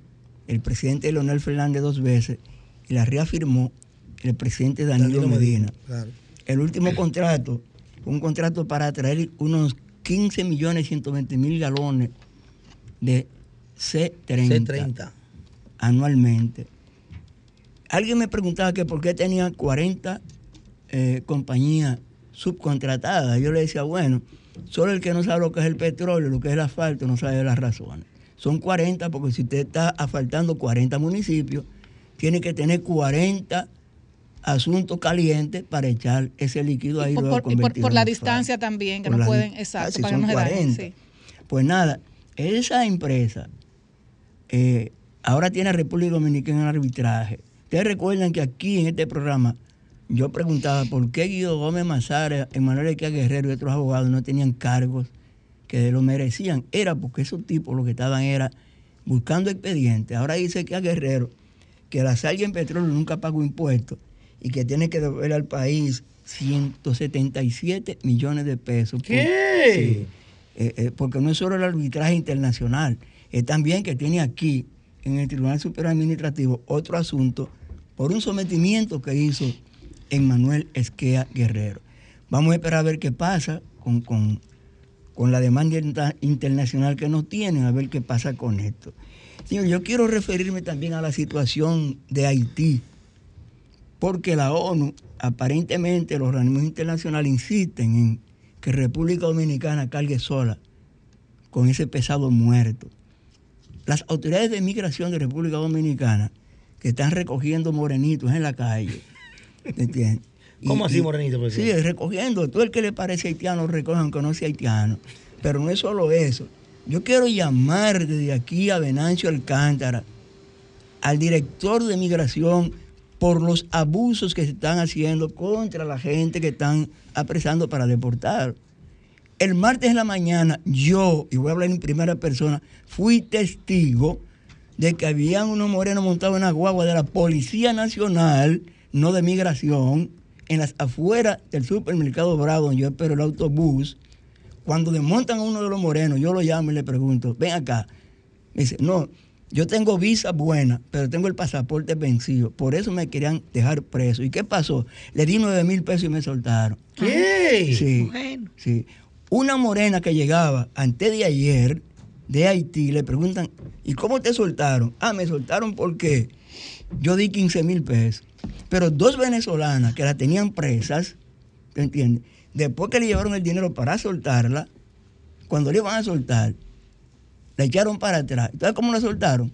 el presidente Leonel Fernández dos veces y la reafirmó el presidente Danilo, Danilo Medina. Claro. El último contrato fue un contrato para traer unos 15 millones 120 mil galones de C30, C30. anualmente. Alguien me preguntaba que por qué tenía 40 eh, compañías subcontratadas. Yo le decía, bueno, solo el que no sabe lo que es el petróleo, lo que es el asfalto, no sabe las razones. Son 40 porque si usted está asfaltando 40 municipios, tiene que tener 40 asuntos calientes para echar ese líquido ahí. Y por, y por- la distancia también, que Por no pueden, Ah, exacto, para que son no se dañen. 40. sí. Pues nada, esa empresa eh, ahora tiene a República Dominicana en arbitraje. Ustedes recuerdan que aquí en este programa yo preguntaba por qué Guido Gómez Mazara, Emanuel Equia Guerrero y otros abogados no tenían cargos que lo merecían. Era porque esos tipos lo que estaban era buscando expedientes. Ahora dice que a Guerrero que la sal y en petróleo nunca pagó impuestos y que tiene que devolver al país 177 millones de pesos. por- ¿Qué? Sí. Eh, eh, porque no es solo el arbitraje internacional, es también que tiene aquí, en el Tribunal Superior Administrativo, otro asunto por un sometimiento que hizo Emmanuel Esquea Guerrero. Vamos a esperar a ver qué pasa con, con- con la demanda inter- internacional que nos tienen, a ver qué pasa con esto. Señor, yo quiero referirme también a la situación de Haití, porque la ONU, aparentemente los organismos internacionales insisten en que República Dominicana cargue sola con ese pesado muerto. Las autoridades de migración de República Dominicana que están recogiendo morenitos en la calle, ¿me entiendes? Y- ¿Cómo así, y- morenito, Sí, recogiendo. Todo el que le parece haitiano recoge aunque no sea haitiano. Pero no es solo eso. Yo quiero llamar desde aquí a Venancio Alcántara, al director de migración, por los abusos que se están haciendo contra la gente que están apresando para deportar. El martes en la mañana, yo, y voy a hablar en primera persona, fui testigo de que habían unos morenos montados en una guagua de la Policía Nacional, no de migración, en las afueras del supermercado Bravo, donde yo espero el autobús. Cuando desmontan a uno de los morenos, yo lo llamo y le pregunto, ven acá. Me dice, no, yo tengo visa buena, pero tengo el pasaporte vencido. Por eso me querían dejar preso. ¿Y qué pasó? Le di nueve mil pesos y me soltaron. ¿Qué? Sí, Bueno. sí. Una morena que llegaba antes de ayer de Haití, le preguntan, ¿y cómo te soltaron? Ah, me soltaron porque yo di 15 mil pesos. Pero dos venezolanas que la tenían presas, ¿te entiendes? Después que le llevaron el dinero para soltarla, cuando le iban a soltar, la echaron para atrás. ¿Sabes cómo la soltaron?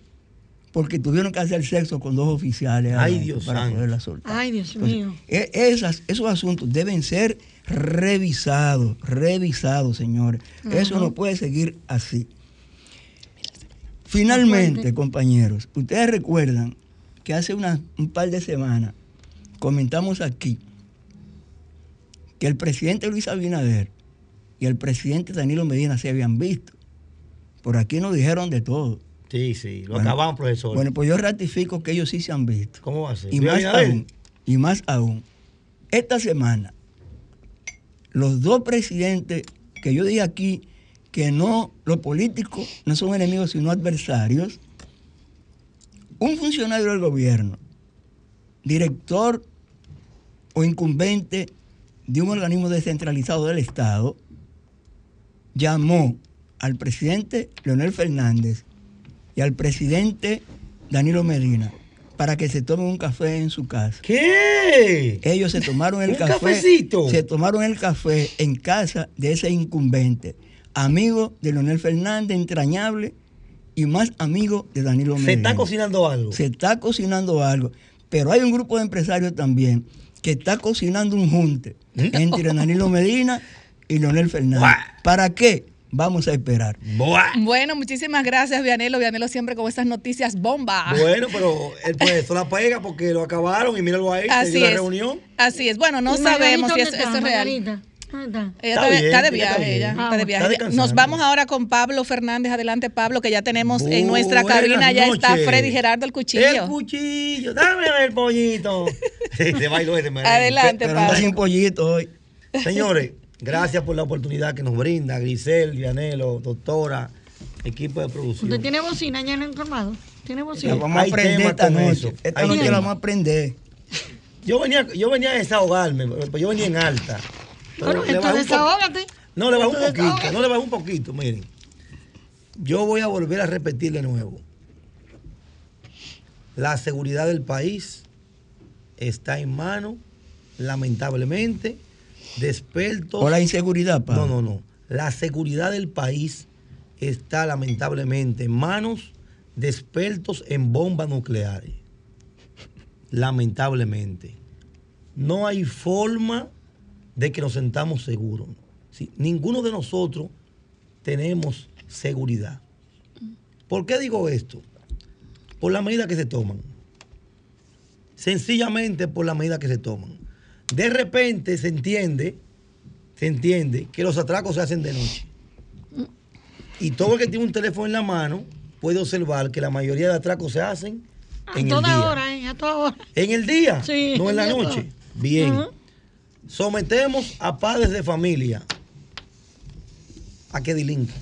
Porque tuvieron que hacer sexo con dos oficiales Ay, adentro Dios para poderla soltar. Ay, Dios Entonces, mío. e- esas, esos asuntos deben ser revisados, revisados, señores. Eso no puede seguir así. Finalmente, compañeros, ustedes recuerdan que hace una- un par de semanas comentamos aquí que el presidente Luis Abinader y el presidente Danilo Medina se habían visto. Por aquí nos dijeron de todo. Sí, sí. Lo Bueno, acababan, profesor. Bueno, pues yo ratifico que ellos sí se han visto. ¿Cómo va a ser? Y ¿Luis más aún, y más aún, esta semana, los dos presidentes que yo dije aquí que no, los políticos no son enemigos sino adversarios, un funcionario del gobierno, director o incumbente de un organismo descentralizado del Estado, llamó al presidente Leonel Fernández y al presidente Danilo Medina para que se tomen un café en su casa. ¿Qué? Ellos se tomaron el ¿Un café. cafecito? Se tomaron el café en casa de ese incumbente, amigo de Leonel Fernández, entrañable, y más amigo de Danilo Medina. Se está cocinando algo. Se está cocinando algo. Pero hay un grupo de empresarios también que está cocinando un junte entre Danilo Medina y Leonel Fernández. ¿Para qué? Vamos a esperar. Buah. Bueno, muchísimas gracias, Vianelo. Vianelo siempre con estas noticias bomba. Bueno, pero el puesto la pega porque lo acabaron y míralo ahí, Así la es. reunión. Así es. Bueno, no ¿Y Margarita sabemos si eso es real. Ella Está está, de- bien, está de ella está viaje, ella está de viaje. Está. Nos vamos ahora con Pablo Fernández. Adelante, Pablo, que ya tenemos en nuestra cabina. Ya está. Freddy Gerardo el El cuchillo. cuchillo, dame el pollito. Se bailó ese. Adelante, Pero Pablo. sin pollito hoy. Señores, gracias por la oportunidad que nos brinda Grisel, Vianelo, doctora, equipo de producción. ¿Usted tiene bocina ya en el colmado? ¿Tiene La bocina? vamos a Hay aprender esta con noche. eso. Esta Hay noche la vamos a aprender. Yo venía, yo venía a desahogarme, pero yo venía en alta. Pero Bueno, entonces desahógate. No, le bajé un poquito, desahógate. no le bajé un poquito, miren. Yo voy a volver a repetir de nuevo. La seguridad del país está en manos, lamentablemente, de expertos. Por la inseguridad. No, no, no. La seguridad del país está lamentablemente en manos de expertos en bombas nucleares. Lamentablemente. No hay forma de que nos sentamos seguros. Sí, ninguno de nosotros tenemos seguridad. ¿Por qué digo esto? Por la medida que se toman. Sencillamente por la medida que se toman. De repente se entiende, se entiende que los atracos se hacen de noche. Y todo el que tiene un teléfono en la mano puede observar que la mayoría de atracos se hacen A en el toda día. hora, ¿eh? A toda hora. En el día, Sí, no en la el noche. Bien. Sometemos a padres de familia a que delinquen,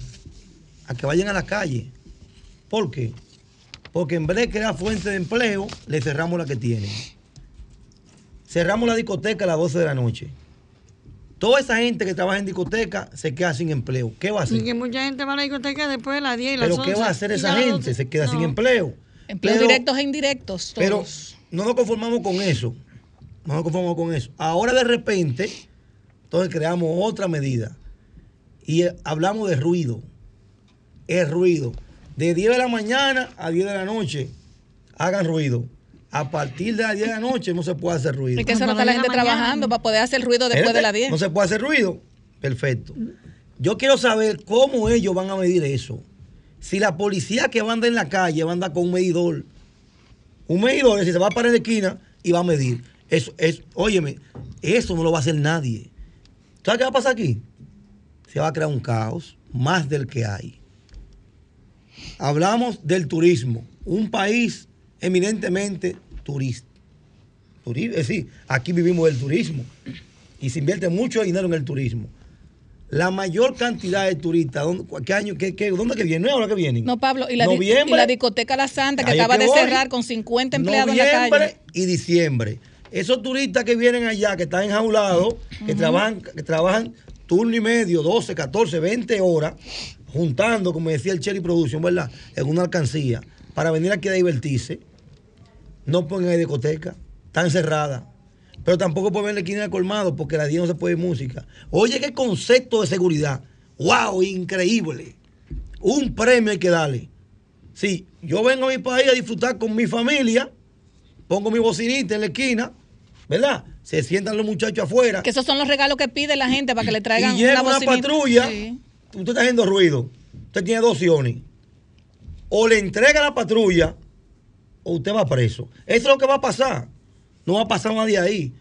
a que vayan a la calle. ¿Por qué? Porque en vez de crear fuente de empleo, le cerramos la que tienen. Cerramos la discoteca a las 12 de la noche. Toda esa gente que trabaja en discoteca se queda sin empleo. ¿Qué va a Y hacer? que mucha gente va a la discoteca después de las 10 y las ¿Pero 11. qué va a hacer y esa gente? 12. Se queda sin empleo. Empleos Pero- directos e indirectos. pero no nos conformamos con eso. No nos conformamos con eso. Ahora de repente, entonces creamos otra medida. Y eh, hablamos de ruido. El ruido. De 10 de la mañana a 10 de la noche, hagan ruido. A partir de las 10 de la noche no se puede hacer ruido. Es que eso no está la gente mañana. trabajando para poder hacer ruido después de las 10. No se puede hacer ruido. Perfecto. Yo quiero saber cómo ellos van a medir eso. Si la policía que va a andar en la calle va a andar con un medidor. Un medidor, es decir, se va a parar en la esquina y va a medir. Eso, es, óyeme, eso no lo va a hacer nadie. ¿Sabes qué va a pasar aquí? Se va a crear un caos más del que hay. Hablamos del turismo. Un país eminentemente turista. Turi- Es decir, aquí vivimos del turismo y se invierte mucho dinero en el turismo. La mayor cantidad de turistas, ¿dónde, ¿qué año, qué, qué- dónde que vienen? ¿No es ahora que vienen? No, Pablo, y la, di- y Noviembre, la discoteca La Santa, que acaba que de voy. cerrar con 50 empleados en la Noviembre calle. y diciembre. Esos turistas que vienen allá, que están enjaulados, que, trabajan, que trabajan turno y medio, 12, 14, 20 horas, juntando, como decía el Cherry Production, ¿verdad? En una alcancía, para venir aquí a divertirse. No a discoteca, están cerradas. Pero tampoco pueden ver la esquina del colmado porque a las 10 no se puede ir música. Oye, qué concepto de seguridad. ¡Wow! Increíble. Un premio hay que darle. Sí, yo vengo a mi país a disfrutar con mi familia, pongo mi bocinita en la esquina, ¿verdad? Se sientan los muchachos afuera. Que esos son los regalos que pide la gente para que le traigan y llega una una, patrulla, Sí. usted está haciendo ruido, usted tiene dos opciones. O le entrega la patrulla o usted va preso. Eso es lo que va a pasar. No va a pasar nadie ahí.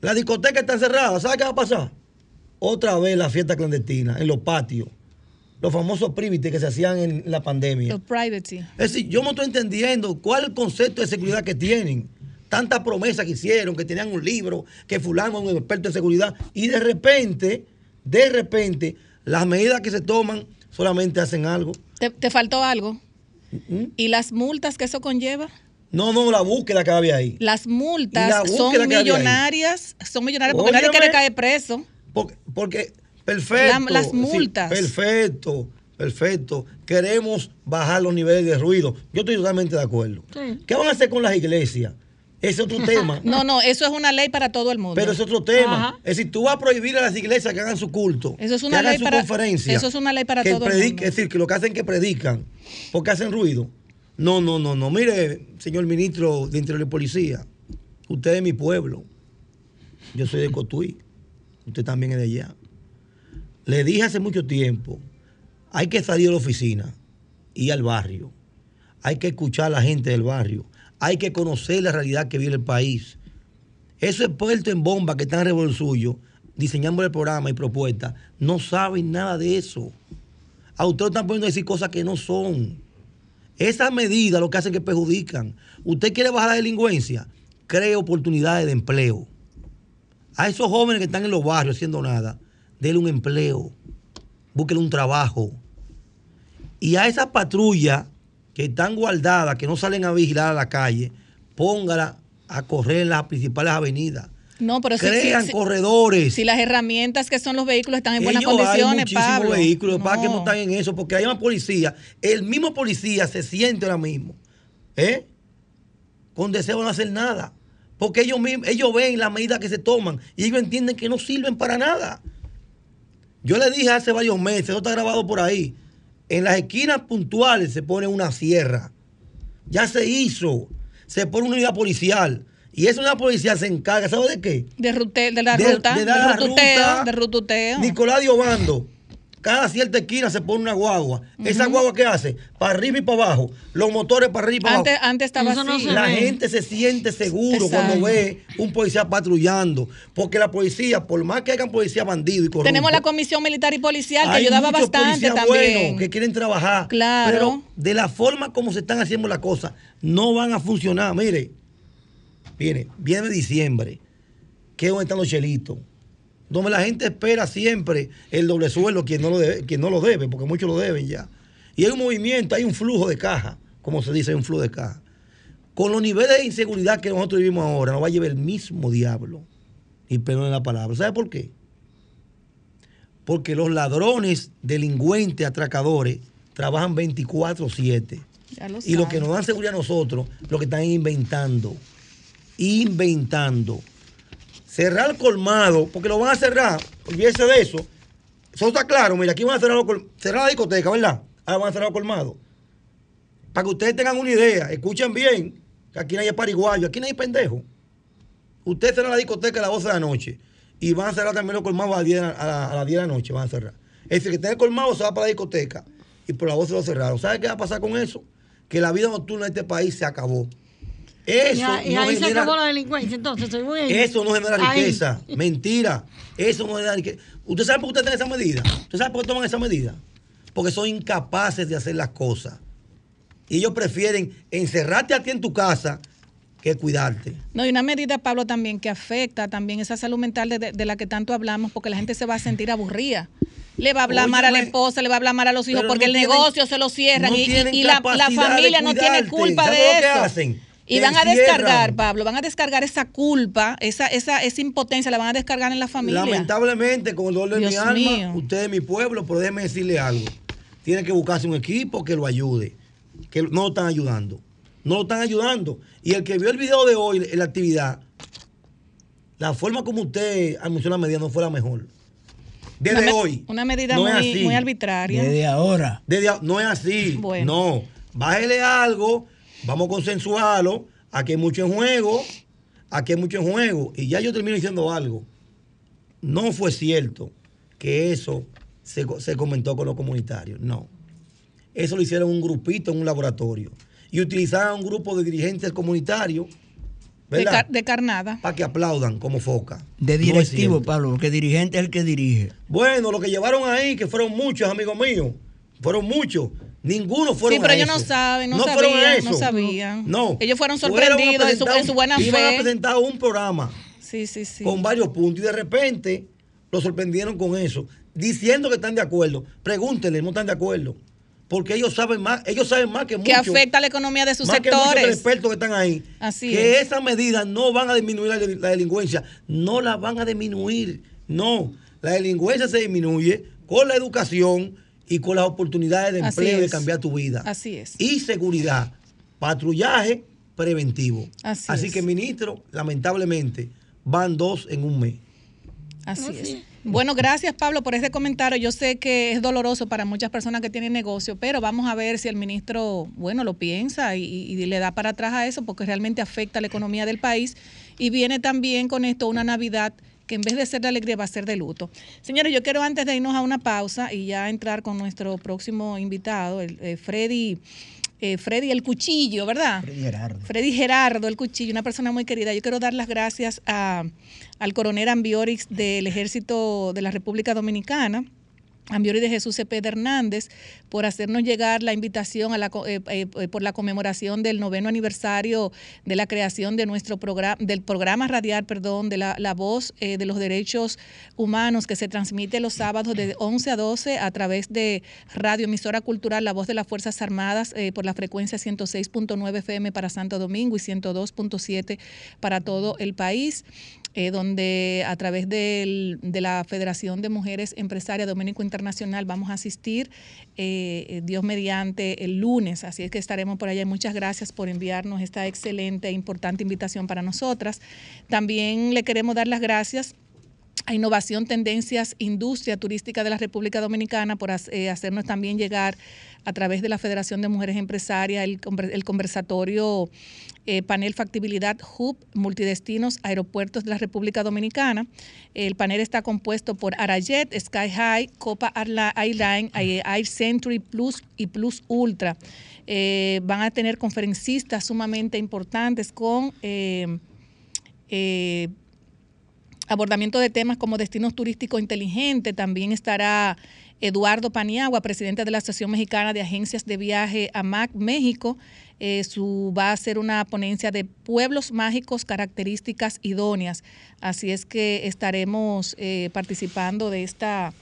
La discoteca está cerrada. ¿Sabe qué va a pasar? Otra vez la fiesta clandestina en los patios. Los famosos privites que se hacían en la pandemia. El privacy. Es decir, yo no estoy entendiendo cuál es el concepto de seguridad que tienen. Tanta promesa que hicieron, que tenían un libro, que fulano es un experto en seguridad. Y de repente, de repente, las medidas que se toman solamente hacen algo. ¿Te, te faltó algo? ¿Y las multas que eso conlleva? No, no, la búsqueda que había ahí. Las multas son millonarias, son millonarias porque nadie quiere caer preso. Porque, porque perfecto. La- las sí, multas. perfecto, perfecto. Queremos bajar los niveles de ruido. Yo estoy totalmente de acuerdo. Sí. ¿Qué van a hacer con las iglesias? Es otro tema. No, no, eso es una ley para todo el mundo. Pero es otro tema. Ajá. Es decir, tú vas a prohibir a las iglesias que hagan su culto. Eso es que una hagan ley su para- conferencia. eso es una ley para que todo el predique- mundo. Es decir, que lo que hacen es que predican. Porque hacen ruido. No, no, no, no. Mire, señor ministro de Interior y Policía, usted es mi pueblo. Yo soy de Cotuí. Usted también es de allá. Le dije hace mucho tiempo, hay que salir de la oficina y al barrio. Hay que escuchar a la gente del barrio. Hay que conocer la realidad que vive el país. Esos expertos en bomba que están alrededor suyo, diseñamos el programa y propuestas, no saben nada de eso. A ustedes están poniendo a decir cosas que no son. Esas medidas lo que hacen que perjudican. Usted quiere bajar la delincuencia, cree oportunidades de empleo. A esos jóvenes que están en los barrios haciendo nada, denle un empleo, búsquenle un trabajo. Y a esas patrullas que están guardadas, que no salen a vigilar a la calle, póngala a correr en las principales avenidas. No, pero Crean si- si- corredores. si las herramientas que son los vehículos están en buenas Ellos hay condiciones, muchísimos Pablo. vehículos, para que no No. están en eso, porque hay una policía, el mismo policía se siente ahora mismo, ¿eh? Con deseo de no hacer nada. Porque ellos mismos, ellos ven las medidas que se toman y ellos entienden que no sirven para nada. Yo le dije hace varios meses, eso está grabado por ahí. En las esquinas puntuales se pone una sierra. Ya se hizo. Se pone una unidad policial. Y esa unidad policial se encarga, ¿sabe de qué? De, rute- de la De- ruta, de de, dar la rututeo, ruta. de rututeo. Nicolás Diobando, cada cierta esquina se pone una guagua. ¿Esa guagua qué hace? Para arriba y para abajo. Los motores para arriba y para Antes, abajo. antes estaba Eso así. La ve. gente se siente seguro Exacto. cuando ve un policía patrullando. Porque la policía, por más que hayan policía bandido y corrupto, Tenemos la comisión militar y policial que hay ayudaba muchos bastante policías también. buenos que quieren trabajar. Claro. Pero de la forma como se están haciendo las cosas, no van a funcionar. Mire, mire, viene diciembre, que es donde están los chelitos. Donde la gente espera siempre el doble sueldo, quien no lo debe, quien no lo debe porque muchos lo deben ya. Y hay un movimiento, hay un flujo de caja, como se dice, hay un flujo de caja. Con los niveles de inseguridad que nosotros vivimos ahora, nos va a llevar el mismo diablo. Y perdón la palabra. ¿Sabe por qué? Porque los ladrones, delincuentes, atracadores, trabajan 24-7. Ya lo Y lo que nos dan seguridad a nosotros, lo que están inventando. Inventando. Cerrar colmado, porque lo van a cerrar, olvídese de eso. Eso está claro, mira, aquí van a cerrar, cerrar la discoteca, ¿verdad? Ahora van a cerrar los colmados. Para que ustedes tengan una idea, escuchen bien, que aquí no hay pariguayo, aquí no hay pendejo. Ustedes cerran la discoteca a las 12 de la noche y van a cerrar también los colmados a las 10, de la- a la- a las 10 de la noche, van a cerrar. Es decir, que tenga el colmado se va para la discoteca y por las 12 lo cerraron. ¿Sabe qué va a pasar con eso? Que la vida nocturna de este país se acabó. Eso Ya- y no ahí se genera- acabó la delincuencia, entonces, según ellos. eso no genera Ahí. riqueza. Mentira. Eso no genera riqueza. ¿Usted sabe por qué ustedes tienen esa medida? ¿Usted sabe por qué toman esa medida? Porque son incapaces de hacer las cosas. Y ellos prefieren encerrarte a ti en tu casa que cuidarte. No, y una medida, Pablo, también que afecta también esa salud mental de, de- de la que tanto hablamos, porque la gente se va a sentir aburrida. Le va a hablar mal a la Óyeme, esposa, le va a hablar mal a los hijos, porque no el tienen- negocio se lo cierran no y, y- y la, familia no tiene culpa ¿Sabe de lo que eso. hacen? Y van a descargar, Pablo, van a descargar esa culpa, esa, esa, esa impotencia, la van a descargar en la familia. Lamentablemente, con el dolor de mi Dios alma, usted es mi pueblo, pero déjeme decirle algo. Tiene que buscarse un equipo que lo ayude. Que no lo están ayudando. No lo están ayudando. Y el que vio el video de hoy en la actividad, la forma como usted anunció la medida no fue la mejor. Desde Una hoy. Una medida no muy, muy arbitraria. Desde ahora. Desde no es así. Bueno. No. Bájele algo, vamos a consensuarlo. Aquí hay mucho en juego. Aquí hay mucho en juego. Y ya yo termino diciendo algo. No fue cierto que eso se, se comentó con los comunitarios. No. Eso lo hicieron un grupito en un laboratorio. Y utilizaron un grupo de dirigentes comunitarios. de, de carnada. Para que aplaudan como foca. De directivo. Pablo, porque dirigente es el que dirige. Bueno, lo que llevaron ahí, que fueron muchos, amigos míos, fueron muchos. Ninguno fueron Sí, pero a ellos eso. no saben, no fueron a sabían, eso. no sabían. No. Ellos fueron sorprendidos en su- presentar en su buena un- Iban fe. a presentar un programa Sí, sí, sí. con varios puntos y de repente lo sorprendieron con eso, diciendo que están de acuerdo. Pregúntenle, no están de acuerdo. Porque ellos saben más, ellos saben más que que muchos. afecta a la economía de sus más que sectores. expertos que están ahí. Así que es. esas medidas no van a disminuir la, la delincuencia. No la van a disminuir. No. La delincuencia se disminuye con la educación y con las oportunidades de Así empleo y de cambiar tu vida. Así es. Y seguridad. Patrullaje preventivo. Así es. que, ministro, lamentablemente, van dos en un mes. Así Así es. Bueno, gracias Pablo por este comentario. Yo sé que es doloroso para muchas personas que tienen negocio, pero vamos a ver si el ministro, bueno, lo piensa y, y le da para atrás a eso porque realmente afecta a la economía del país y viene también con esto una Navidad que en vez de ser de alegría va a ser de luto. Señores, yo quiero antes de irnos a una pausa y ya entrar con nuestro próximo invitado, el, eh, Freddy eh, Freddy el Cuchillo, ¿verdad? Freddy Gerardo. Freddy Gerardo el Cuchillo, una persona muy querida. Yo quiero dar las gracias a, al coronel Ambiorix del Ejército de la República Dominicana. Ambiori de Jesús Cepeda Hernández por hacernos llegar la invitación a la, eh, eh, eh, por la conmemoración del noveno aniversario de la creación de nuestro programa del programa radial perdón de la, la voz eh, de los derechos humanos que se transmite los sábados de 11 a 12 a través de radio emisora cultural La Voz de las Fuerzas Armadas eh, por la frecuencia 106.9 FM para Santo Domingo y 102.7 para todo el país eh, donde a través del- de la Federación de Mujeres Empresarias Dominico Internacional vamos a asistir, eh, Dios mediante, el lunes. Así es que estaremos por allá. Muchas gracias por enviarnos esta excelente e importante invitación para nosotras. También le queremos dar las gracias a Innovación, Tendencias, Industria Turística de la República Dominicana por eh, hacernos también llegar a través de la Federación de Mujeres Empresarias el conversatorio eh, Panel Factibilidad Hub Multidestinos Aeropuertos de la República Dominicana. El panel está compuesto por Arayet, Sky High, Copa Airline, eh, Air Century Plus y Plus Ultra. Eh, van a tener conferencistas sumamente importantes con... abordamiento de temas como destinos turísticos inteligentes. También estará Eduardo Paniagua, presidente de la Asociación Mexicana de Agencias de Viaje AMAC México. Eh, su, va a ser una ponencia de pueblos mágicos, características idóneas. Así es que estaremos eh, participando de esta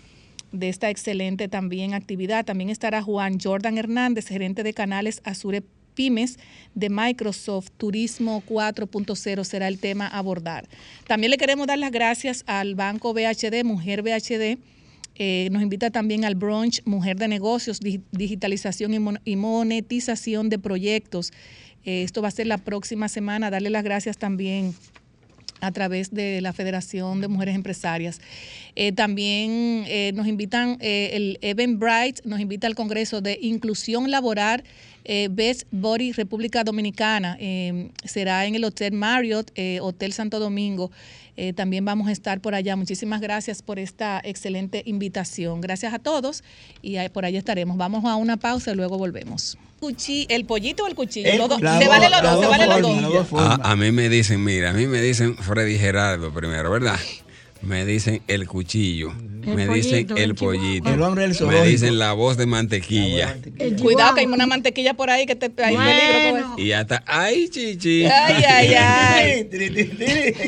de esta excelente también actividad. También estará Juan Jordan Hernández, gerente de canales Azure Pymes de Microsoft Turismo 4.0 será el tema a abordar. También le queremos dar las gracias al Banco BHD, Mujer BHD. Eh, nos invita también al brunch Mujer de Negocios, di- digitalización y, mon- y monetización de proyectos. Eh, esto va a ser la próxima semana. Darle las gracias también a través de la Federación de Mujeres Empresarias. Eh, también eh, nos invitan, eh, el Eventbrite nos invita al Congreso de Inclusión Laboral eh, Best Body República Dominicana. Será en el Hotel Marriott, Hotel Santo Domingo. También vamos a estar por allá. Muchísimas gracias por esta excelente invitación. Gracias a todos y por allá estaremos. Vamos a una pausa y luego volvemos. ¿El pollito o el cuchillo? El Los dos. La se vale los dos, se vale los dos. a mí me dicen, mira, a mí me dicen Freddy Gerardo primero, ¿verdad? Me dicen el cuchillo, El me dicen pollito, el pollito, El hombre del me dicen la voz de mantequilla Cuidado que hay una mantequilla por ahí que te hay Bueno. peligro. con eso. y hasta, ay, chichi. Ay, ay, ay.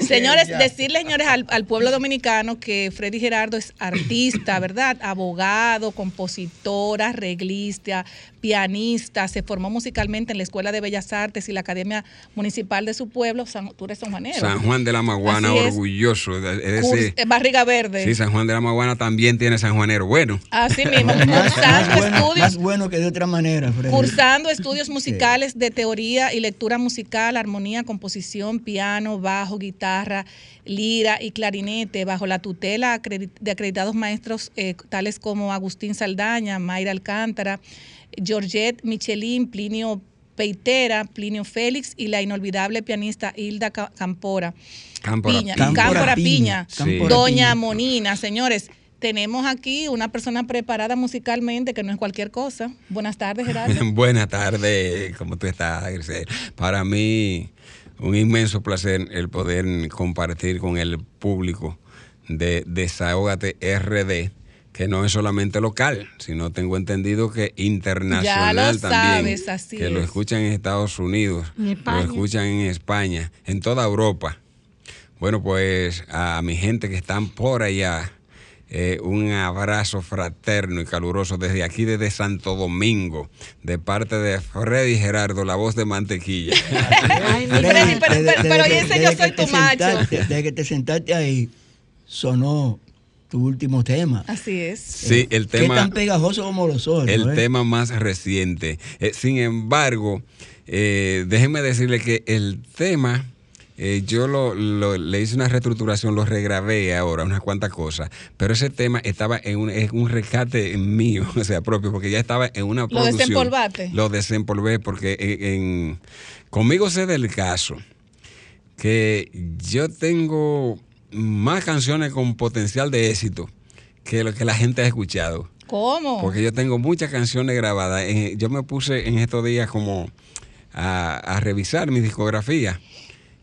Señores, Ya. decirles, señores, al, al pueblo dominicano que Freddy Gerardo es artista, ¿verdad? Abogado, compositor, arreglista, pianista, se formó musicalmente en la Escuela de Bellas Artes y la Academia Municipal de su pueblo, San, tú eres sanjuanero. San Juan de la Maguana, orgulloso. de- de ese- barriga verde. sí, San Juan de la Maguana también tiene San Juanero. Bueno, Así mismo, más cursando bueno, más estudios bueno que de otra manera, Freddy. Cursando estudios musicales de teoría y lectura musical, armonía, composición, piano, bajo, guitarra, lira y clarinete, bajo la tutela de acreditados maestros eh, tales como Agustín Saldaña, Mayra Alcántara, Georgette Michelin, Plinio Peitera, Plinio Félix y la inolvidable pianista Hilda Ca- Campora. Cámpora Piña, Piña. Cámpora Piña, Sí. Cámpora Doña Piña. Monina, señores. Tenemos aquí una persona preparada musicalmente que no es cualquier cosa. Buenas tardes, Gerardo. Buenas tardes, ¿cómo tú estás, Grisel? Para mí, un inmenso placer el poder compartir con el público de Desahógate RD, que no es solamente local, sino tengo entendido que internacional Ya lo también. sabes, así que lo es. escuchan en Estados Unidos, lo escuchan en España, en toda Europa. Bueno, pues a mi gente que están por allá, eh, un abrazo fraterno y caluroso desde aquí, desde Santo Domingo, de parte de Freddy Gerardo, la voz de mantequilla. Ay, Freddy, Freddy. pero- desde- pero- pero desde ese que- yo soy tu macho. Desde que te sentaste ahí, sonó tu último tema. Así es. Sí, el Qué tema, tan pegajoso como los otros. el ¿eh? tema más reciente. Eh, sin embargo, eh, déjenme decirle que el tema, eh, yo lo, lo- le hice una reestructuración, lo regrabé ahora, unas cuantas cosas, pero ese tema estaba en un, en un rescate mío, o sea, propio, porque ya estaba en una ¿Lo producción. desempolvaste? Lo desempolvé porque en, en- conmigo sé del caso que yo tengo más canciones con potencial de éxito que lo que la gente ha escuchado. ¿Cómo? Porque yo tengo muchas canciones grabadas. Eh, yo me puse en estos días como a, a revisar mi discografía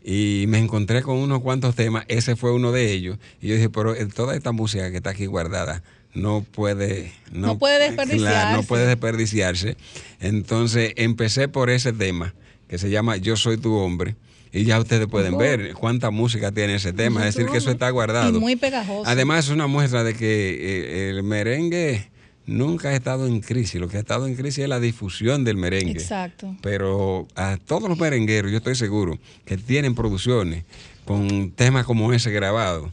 y me encontré con unos cuantos temas. Ese fue uno de ellos. Y yo dije, pero eh, toda esta música que está aquí guardada no puede No puede desperdiciarse. Claro, no puede desperdiciarse. Entonces empecé por ese tema que se llama Yo soy tu hombre. Y ya ustedes pueden Ojo. ver cuánta música tiene ese tema. Es decir, que eso está guardado. Y muy pegajoso. Además, es una muestra de que eh, el merengue nunca ha estado en crisis. Lo que ha estado en crisis es la difusión del merengue. Exacto. Pero a todos los merengueros, yo estoy seguro que tienen producciones con temas como ese grabado,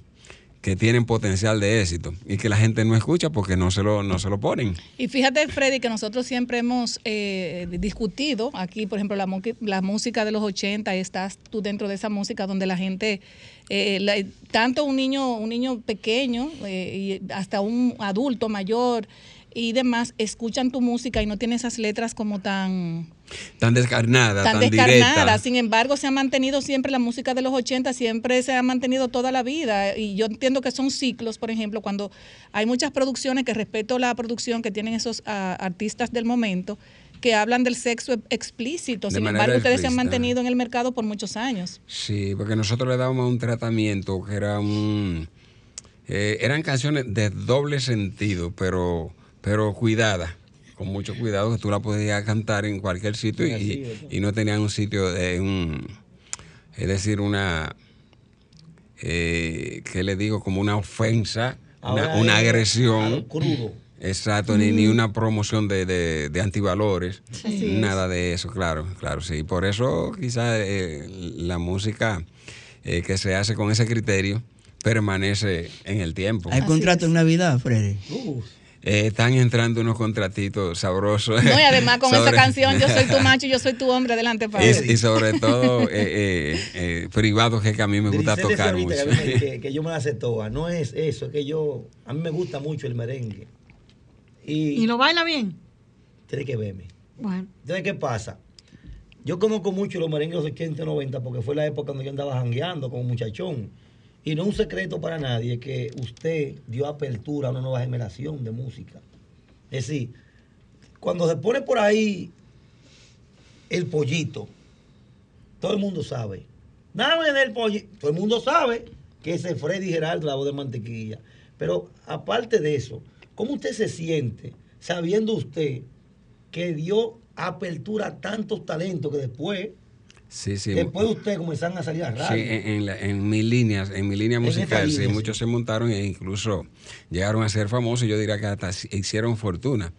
que tienen potencial de éxito y que la gente no escucha porque no se lo, no se lo ponen. Y fíjate, Freddy, que nosotros siempre hemos eh, discutido aquí, por ejemplo, la, la música de los 80, estás tú dentro de esa música donde la gente, eh, la- tanto un niño, un niño pequeño eh, y hasta un adulto mayor y demás, escuchan tu música y no tiene esas letras como tan Tan descarnada, tan tan, descarnada. directa. Sin embargo, se ha mantenido siempre la música de los 80, siempre se ha mantenido toda la vida. Y yo entiendo que son ciclos, por ejemplo, cuando hay muchas producciones, que respeto la producción que tienen esos ah, artistas del momento, que hablan del sexo explícito. Sin embargo, ustedes se han mantenido en el mercado por muchos años. Sí, porque nosotros le dábamos un tratamiento que era un... eh, eran canciones de doble sentido, pero, pero cuidadas, con mucho cuidado, que tú la podías cantar en cualquier sitio y, y no tenían un sitio, de un, es decir, una, eh, ¿qué le digo? Como una ofensa, una, Ahora una es agresión. crudo. Exacto, ni, ni una promoción de, de, de antivalores, nada de eso, claro, claro, sí. Por eso quizás la música eh, que se hace con ese criterio permanece en el tiempo. Hay contrato en Navidad, Freddy. Uf. Eh, están entrando unos contratitos sabrosos. No, y además con esa sobre- canción, yo soy tu macho, yo soy tu hombre, adelante, Pablo. y, y sobre todo eh, eh, eh, privados que, que a mí me gusta tocar mucho. Que, yo me la sé toda. No es eso, es que yo. A mí me gusta mucho el merengue. Y, ¿Y lo baila bien? tiene que verme. Bueno. Entonces, ¿qué pasa? Yo conozco mucho los merengues de los 80 y 90 porque fue la época cuando yo andaba jangueando como muchachón. Y no es un secreto para nadie que usted dio apertura a una nueva generación de música. Es decir, cuando se pone por ahí el pollito, todo el mundo sabe. Dame del pollito. Todo el mundo sabe que ese es Freddy Geraldo, la voz de mantequilla. Pero aparte de eso, ¿cómo usted se siente sabiendo usted que dio apertura a tantos talentos que después, Sí, sí. después de usted comenzaron a salir a Sí, radio? en, en la- en mi línea, en mi línea musical, sí, línea, sí. muchos se montaron e incluso llegaron a ser famosos. Yo diría que hasta hicieron fortuna.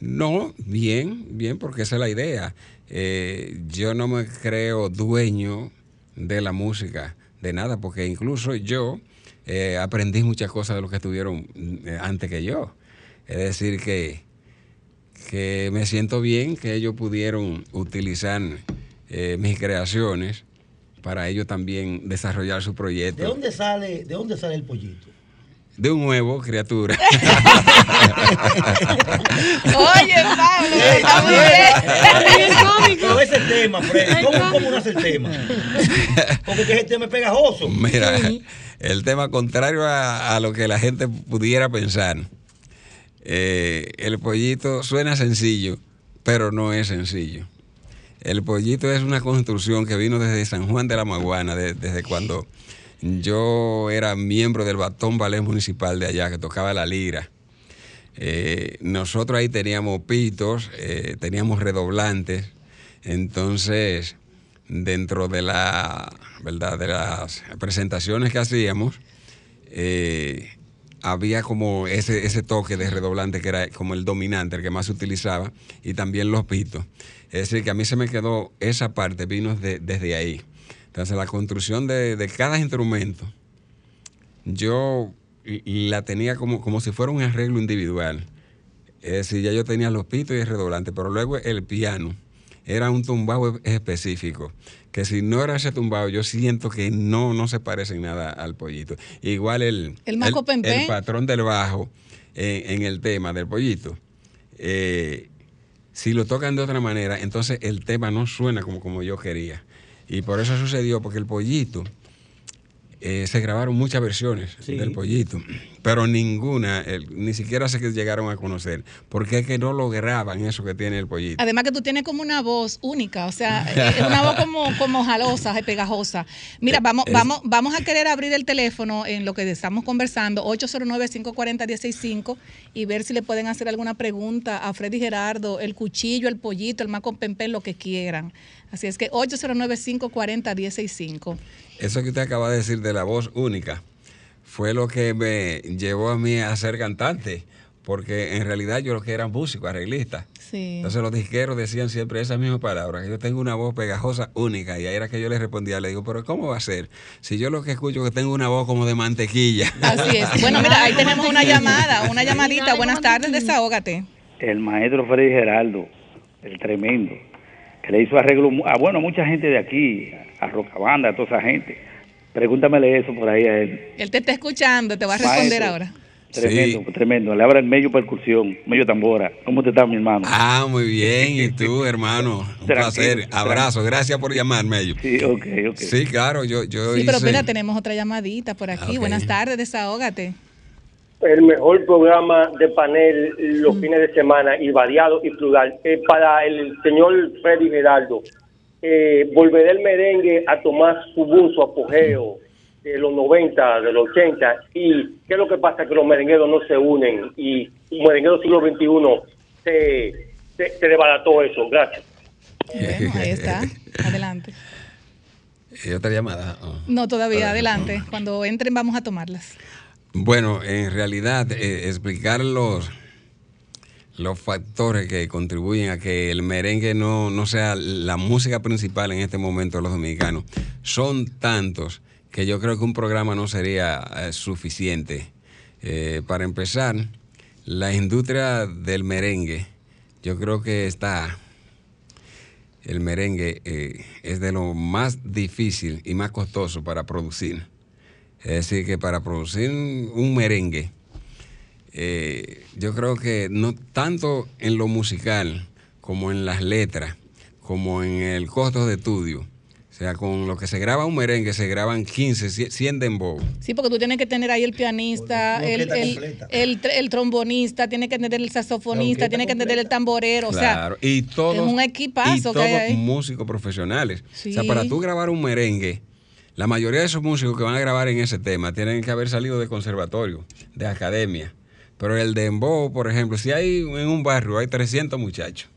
No, bien, bien, porque esa es la idea. Eh, yo no me creo dueño de la música, de nada, porque incluso yo eh, aprendí muchas cosas de los que estuvieron eh, antes que yo. Es decir, que, que me siento bien que ellos pudieron utilizar eh, mis creaciones para ellos también desarrollar su ¿De proyecto. dónde sale, de dónde sale el pollito? De un huevo, criatura. Oye, Pablo, Ey, está muy bien. Es cómico. Ese tema, ¿cómo, cómo nace el tema? Porque que ese tema es pegajoso. Mira, Sí. el tema contrario a, a lo que la gente pudiera pensar. Eh, el pollito suena sencillo, pero no es sencillo. El pollito es una construcción que vino desde San Juan de la Maguana, de- desde cuando yo era miembro del Batón Ballet Municipal de allá, que tocaba la lira. Eh, nosotros ahí teníamos pitos, eh, teníamos redoblantes, entonces dentro de la verdad de las presentaciones que hacíamos eh, había como ese, ese toque de redoblante que era como el dominante, el que más se utilizaba, y también los pitos. Es decir, que a mí se me quedó esa parte, vino de- desde ahí. Entonces la construcción de, de cada instrumento, yo la tenía como, como si fuera un arreglo individual. Es decir, ya yo tenía los pitos y el redoblante, pero luego el piano era un tumbado e- específico, que si no era ese tumbado, yo siento que no, no se parece en nada al pollito. Igual el, el patrón del bajo eh, en el tema del pollito. eh, si lo tocan de otra manera, entonces el tema no suena como, como yo quería. Y por eso sucedió, porque el pollito eh, se grabaron muchas versiones Sí. del pollito, pero ninguna, el- ni siquiera se que llegaron a conocer, porque es que no lo graban eso que tiene el pollito. Además que tú tienes como una voz única, o sea, es una voz como, como jalosa, y pegajosa. Mira, vamos, Es- vamos, vamos a querer abrir el teléfono en lo que estamos conversando, 809-540-165, y ver si le pueden hacer alguna pregunta a Freddy Gerardo, el cuchillo, el pollito, el maco pempén, lo que quieran. Así es que 809-540-165. Eso que usted acaba de decir de la voz única fue lo que me llevó a mí a ser cantante, porque en realidad yo lo que era músico, arreglista. Sí. Entonces los disqueros decían siempre esas mismas palabras, que yo tengo una voz pegajosa única, y ahí era que yo les respondía, le digo, pero ¿cómo va a ser? Si yo lo que escucho es que tengo una voz como de mantequilla. Así es. Bueno, mira, ahí tenemos una llamada, una llamadita. Buenas tardes, desahógate. el maestro Freddy Geraldo, el tremendo, que le hizo arreglo a, bueno, mucha gente de aquí, a Rocabanda, a toda esa gente. Pregúntamele eso por ahí a él. Él te está escuchando, te va a responder Maestro. ahora. Tremendo, tremendo. Le abra el medio percusión, medio tambora. ¿Cómo te está, mi hermano? Ah, muy bien. ¿Y tú, hermano? Un Tranquilo, placer. Abrazo. Gracias por llamarme. ellos. Sí, ok, ok. Sí, claro. Yo, yo Sí, pero hice- mira, tenemos otra llamadita por aquí. Buenas tardes, desahógate. el mejor programa de panel los fines de semana y variado y plural. Eh, para el señor Freddy Geraldo, eh, volverá el merengue a tomar su boom, su apogeo de los 90, de los 80. ¿Y qué es lo que pasa? Que los merengueros no se unen y un merenguero siglo XXI se, se, se desbarató eso. Gracias. Bueno, ahí está. Adelante. ¿Y otra llamada? Oh. No, todavía, adelante. Cuando entren vamos a tomarlas. Bueno, en realidad, eh, explicar los, los factores que contribuyen a que el merengue no, no sea la música principal en este momento de los dominicanos son tantos que yo creo que un programa no sería eh, suficiente. Eh, para empezar, la industria del merengue, yo creo que está el merengue eh, es de lo más difícil y más costoso para producir. Es decir, que para producir un merengue, eh, yo creo que no tanto en lo musical como en las letras, como en el costo de estudio. O sea, con lo que se graba un merengue, se graban 15, 100 dembow. Sí, porque tú tienes que tener ahí el pianista, el, el, el, tr- el trombonista, tiene que tener el saxofonista, orquesta tiene que tener el tamborero. O sea, Claro, y todos, es un equipazo y que todos hay ahí. músicos profesionales. Sí. O sea, para tú grabar un merengue, la mayoría de esos músicos que van a grabar en ese tema tienen que haber salido de conservatorio, de academia. Pero el dembow, por ejemplo, si hay en un barrio hay 300 muchachos,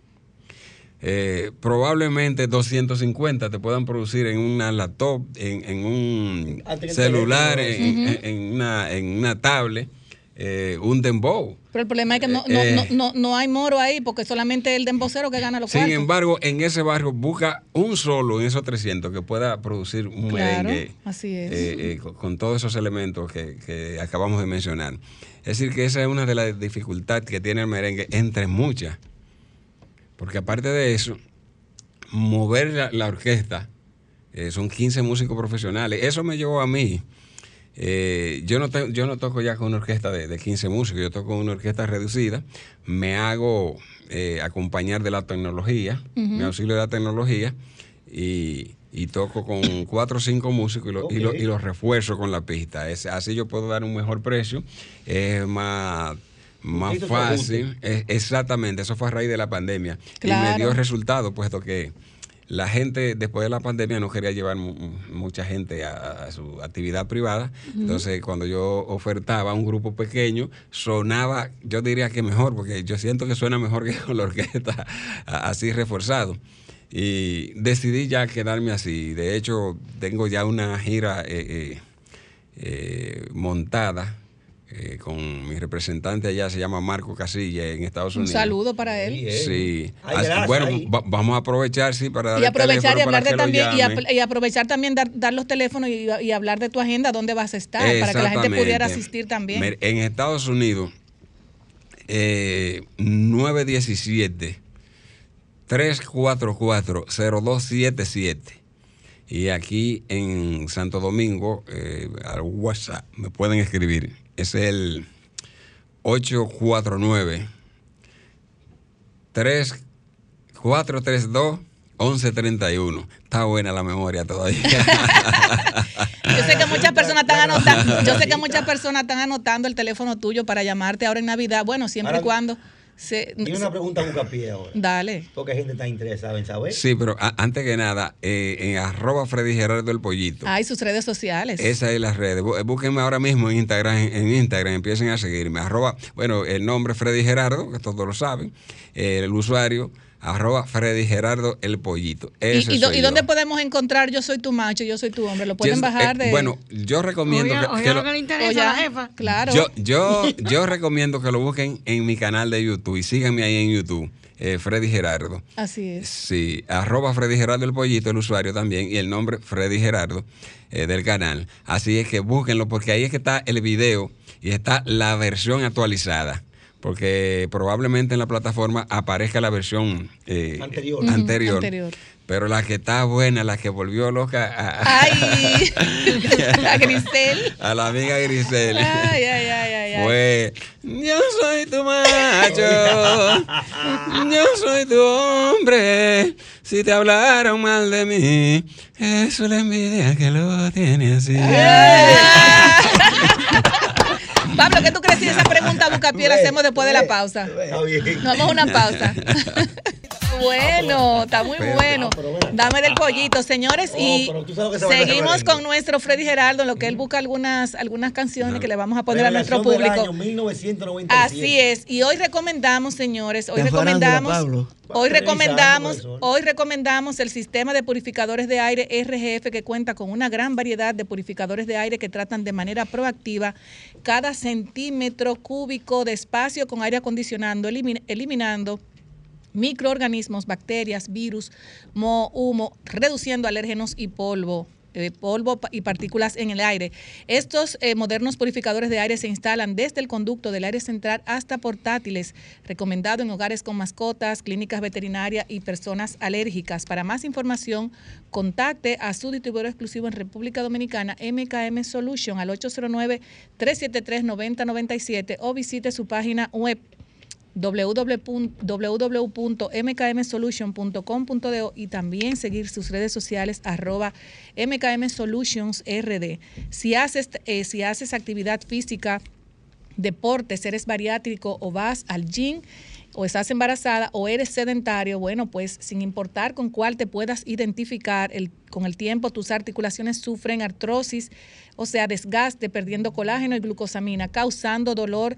eh, probablemente 250 te puedan producir en una laptop, en, en un celular, en- en una, en una tablet, eh, un dembow. pero el problema es que no, Eh, no, no, no hay moro ahí, porque solamente el dembocero que gana los Sin cuartos. embargo, en ese barrio busca un solo en esos 300 que pueda producir un Claro, merengue así es. eh, con, con todos esos elementos que, que acabamos de mencionar. Es decir, que esa es una de las dificultades que tiene el merengue, entre muchas. Porque aparte de eso, mover la, la orquesta, son 15 músicos profesionales. Eso me llevó a mí. Eh, yo, no te- yo no toco ya con una orquesta de, de 15 músicos, yo toco con una orquesta reducida. Me hago eh, acompañar de la tecnología, me auxilio de la tecnología y, y toco con cuatro o cinco músicos y, lo- y lo- Ok. y los refuerzo con la pista. Es, así yo puedo dar un mejor precio, es más, más fácil. Es- exactamente, eso fue a raíz de la pandemia. Y me dio resultado, puesto que la gente después de la pandemia no quería llevar mu- mucha gente a, a su actividad privada. Entonces, cuando yo ofertaba un grupo pequeño, sonaba, yo diría que mejor, porque yo siento que suena mejor que con la orquesta así reforzado. Y decidí ya quedarme así. De hecho, tengo ya una gira eh, eh, eh, montada eh, con mi representante allá, se llama Marco Casilla en Estados Un Unidos. saludo para él. Sí. Ay, Así- gracias, bueno, va- vamos a aprovechar, sí, para dar Y aprovechar y hablar de también, y, llamen. ap- y aprovechar también dar, dar los teléfonos y, y hablar de tu agenda, dónde vas a estar, para que la gente pudiera asistir también. En Estados Unidos, eh, 917 344-0277. Y aquí en Santo Domingo, eh, al WhatsApp, me pueden escribir. Es el 849 3432 1131. Está buena la memoria todavía. Yo sé que muchas personas están anotando, yo sé que muchas personas están anotando el teléfono tuyo para llamarte ahora en Navidad. Bueno, siempre y cuando se, Tiene una pregunta Bucapié ahora. Dale. Porque gente está interesada en saber. Sí, pero a- antes que nada, eh, en arroba Freddy Gerardo el Pollito. Hay sus redes sociales. Esa es la red. Bú- Búsquenme ahora mismo en Instagram, en Instagram, empiecen a seguirme. Arroba, bueno, el nombre Freddy Gerardo, que todos lo saben. Eh, el usuario, arroba Freddy Gerardo el Pollito. ¿Y, Ese y do- soy y yo. dónde podemos encontrar Yo soy tu macho, yo soy tu hombre? ¿Lo pueden Yo- bajar eh, de...? Bueno, yo recomiendo Oiga, que, oiga que lo lo- que le interesa Oye, a la jefa. Claro. yo, yo, yo recomiendo que lo busquen en mi canal de YouTube y síganme ahí en YouTube, eh, Freddy Gerardo. Así es. Sí, arroba Freddy Gerardo el Pollito, el usuario también, y el nombre Freddy Gerardo eh, del canal. Así es que búsquenlo porque ahí es que está el video y está la versión actualizada. Porque probablemente en la plataforma aparezca la versión eh, Anterior. anterior. Ujú, anterior. Pero la que está buena, la que volvió loca a, Ay, a Grisel. a la amiga Grisel. Ay, ay, ay, ay, ay. Fue, yo soy tu macho, yo soy tu hombre. Si te hablaron mal de mí, eso es la envidia que lo tiene así. Pablo, ¿qué tú crees si esa pregunta Bucapié la hacemos después de la pausa? Nos vamos a una pausa. Bueno, está muy Pero- bueno. Dame del pollito, señores. Y seguimos con nuestro Freddy Geraldo, en lo que él busca algunas, algunas canciones que le vamos a poner a nuestro público. año 1997. Así es. Y hoy recomendamos, señores, hoy recomendamos, hoy recomendamos, hoy recomendamos el sistema de purificadores de aire RGF que cuenta con una gran variedad de purificadores de aire que tratan de manera proactiva cada centímetro cúbico de espacio con aire acondicionando, elimin- eliminando microorganismos, bacterias, virus, humo, reduciendo alérgenos y polvo. Eh, polvo y partículas en el aire. Estos eh, modernos purificadores de aire se instalan desde el conducto del aire central hasta portátiles, recomendado en hogares con mascotas, clínicas veterinarias y personas alérgicas. Para más información, contacte a su distribuidor exclusivo en República Dominicana, MKM Solution, al 809-373-9097 o visite su página web www.mkmsolution.com.do y también seguir sus redes sociales arroba mkmsolutionsrd. Si haces, eh, si haces actividad física, deportes, eres bariátrico o vas al gym o estás embarazada o eres sedentario, bueno, pues sin importar con cuál te puedas identificar, el, con el tiempo tus articulaciones sufren artrosis, o sea, desgaste, perdiendo colágeno y glucosamina, causando dolor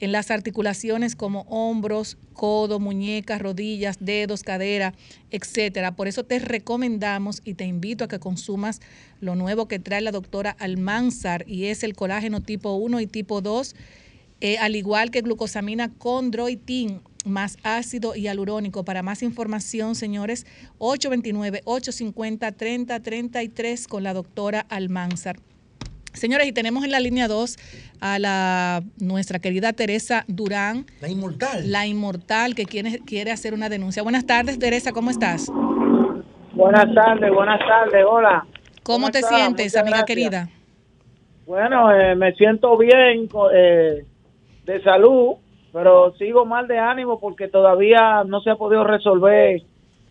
en las articulaciones como hombros, codo, muñecas, rodillas, dedos, cadera, etcétera. Por eso te recomendamos y te invito a que consumas lo nuevo que trae la doctora Almanzar y es el colágeno tipo 1 y tipo 2 eh, al igual que glucosamina con droitin más ácido hialurónico. Para más información, señores, 829-850-3033 con la doctora Almanzar. Señores, y tenemos en la línea 2 a la nuestra querida Teresa Durán, La inmortal. la inmortal que quiere, quiere hacer una denuncia. Buenas tardes, Teresa, ¿cómo estás? Buenas tardes, buenas tardes, hola. ¿Cómo, te sientes, Muchas amiga gracias. querida? Bueno, eh, me siento bien eh, de salud, pero sigo mal de ánimo porque todavía no se ha podido resolver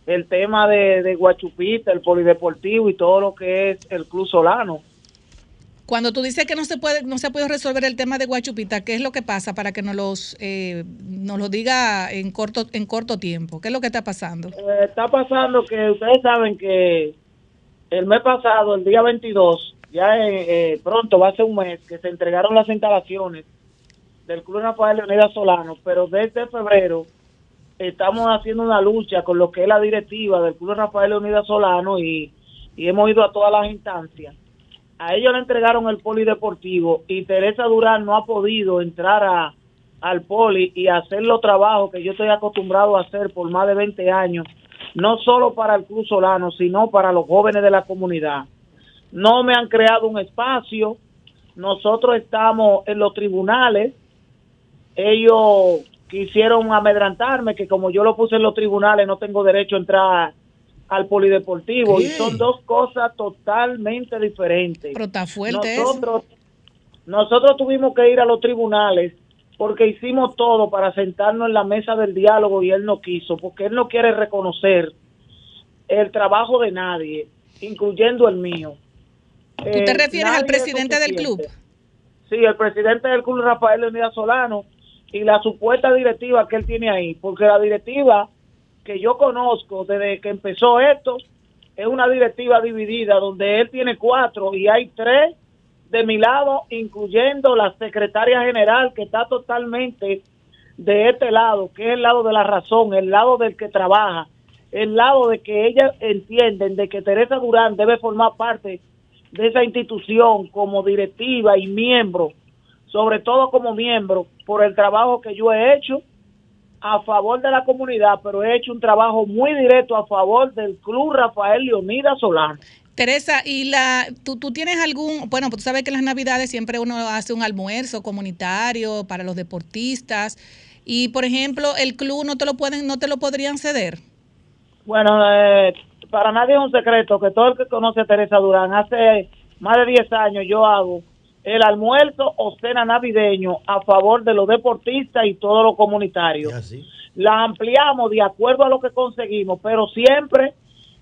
el tema de, de Guachupita, el polideportivo y todo lo que es el Club Solano. Cuando tú dices que no se puede, no se ha podido resolver el tema de Guachupita, ¿qué es lo que pasa para que nos los, eh, nos lo diga en corto, en corto tiempo? ¿Qué es lo que está pasando? Eh, está pasando que ustedes saben que el mes pasado, el día 22, ya eh, eh, pronto va a ser un mes que se entregaron las instalaciones del Club Rafael Leonidas Solano, pero desde febrero estamos haciendo una lucha con lo que es la directiva del Club Rafael Leonidas Solano y, y hemos ido a todas las instancias. A ellos le entregaron el polideportivo y Teresa Durán no ha podido entrar a, al poli y hacer los trabajos que yo estoy acostumbrado a hacer por más de 20 años, no solo para el Club Solano, sino para los jóvenes de la comunidad. No me han creado un espacio, nosotros estamos en los tribunales, ellos quisieron amedrantarme que como yo lo puse en los tribunales no tengo derecho a entrar al polideportivo y son dos cosas totalmente diferentes. Pero está fuerte eso. nosotros, nosotros tuvimos que ir a los tribunales porque hicimos todo para sentarnos en la mesa del diálogo y él no quiso, porque él no quiere reconocer el trabajo de nadie, incluyendo el mío. ¿Tú te Eh, refieres al presidente es del club? Sí, el presidente del club Rafael Leonidas Solano y la supuesta directiva que él tiene ahí, porque la directiva que yo conozco desde que empezó esto es una directiva dividida donde él tiene cuatro y hay tres de mi lado, incluyendo la secretaria general que está totalmente de este lado, que es el lado de la razón, el lado del que trabaja, el lado de que ellas entienden de que Teresa Durán debe formar parte de esa institución como directiva y miembro, sobre todo como miembro, por el trabajo que yo he hecho a favor de la comunidad, pero he hecho un trabajo muy directo a favor del Club Rafael Leonidas Solano. Teresa, ¿y la, tú, tú tienes algún, bueno, pues tú sabes que en las navidades siempre uno hace un almuerzo comunitario para los deportistas y, por ejemplo, el club no te lo pueden, no te lo podrían ceder. Bueno, eh, para nadie es un secreto que todo el que conoce a Teresa Durán, hace más de 10 años yo hago el almuerzo o cena navideño a favor de los deportistas y todo lo comunitario. La ampliamos de acuerdo a lo que conseguimos, pero siempre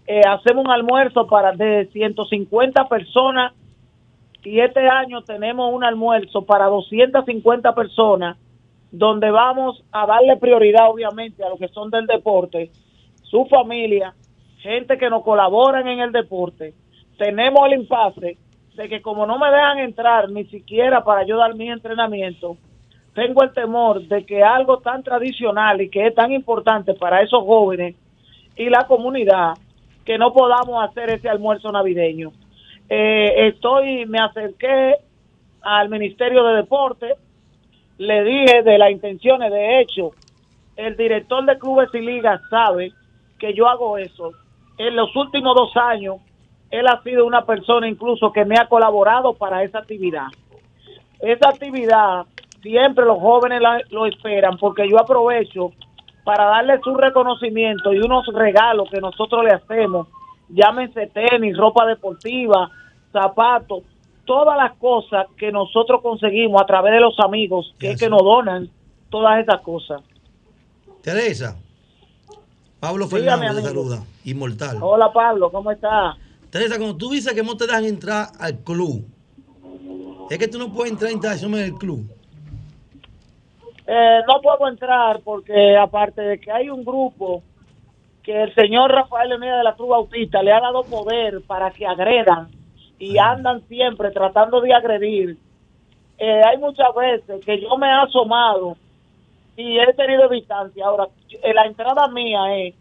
eh, hacemos un almuerzo para de 150 personas y este año tenemos un almuerzo para 250 personas donde vamos a darle prioridad obviamente a los que son del deporte, su familia, gente que nos colaboran en el deporte. Tenemos el impasse de que como no me dejan entrar ni siquiera para yo dar mi entrenamiento, tengo el temor de que algo tan tradicional y que es tan importante para esos jóvenes y la comunidad, que no podamos hacer ese almuerzo navideño. Eh, estoy, me acerqué al Ministerio de Deporte, le dije de las intenciones, de hecho, el director de clubes y ligas sabe que yo hago eso. En los últimos dos años, él ha sido una persona incluso que me ha colaborado para esa actividad. Esa actividad siempre los jóvenes la- lo esperan porque yo aprovecho para darle su reconocimiento y unos regalos que nosotros le hacemos, llámense tenis, ropa deportiva, zapatos, todas las cosas que nosotros conseguimos a través de los amigos que, es que nos donan todas esas cosas. Teresa, Pablo Fernández saluda, inmortal. Hola Pablo, ¿cómo estás? Teresa, cuando tú dices que no te dejan entrar al club, es que tú no puedes entrar en instalaciones del club. Eh, no puedo entrar porque aparte de que hay un grupo que el señor Rafael Leonidas de la Cruz Bautista le ha dado poder para que agredan y andan siempre tratando de agredir. Eh, hay muchas veces que yo me he asomado y he tenido distancia. Ahora, la entrada mía es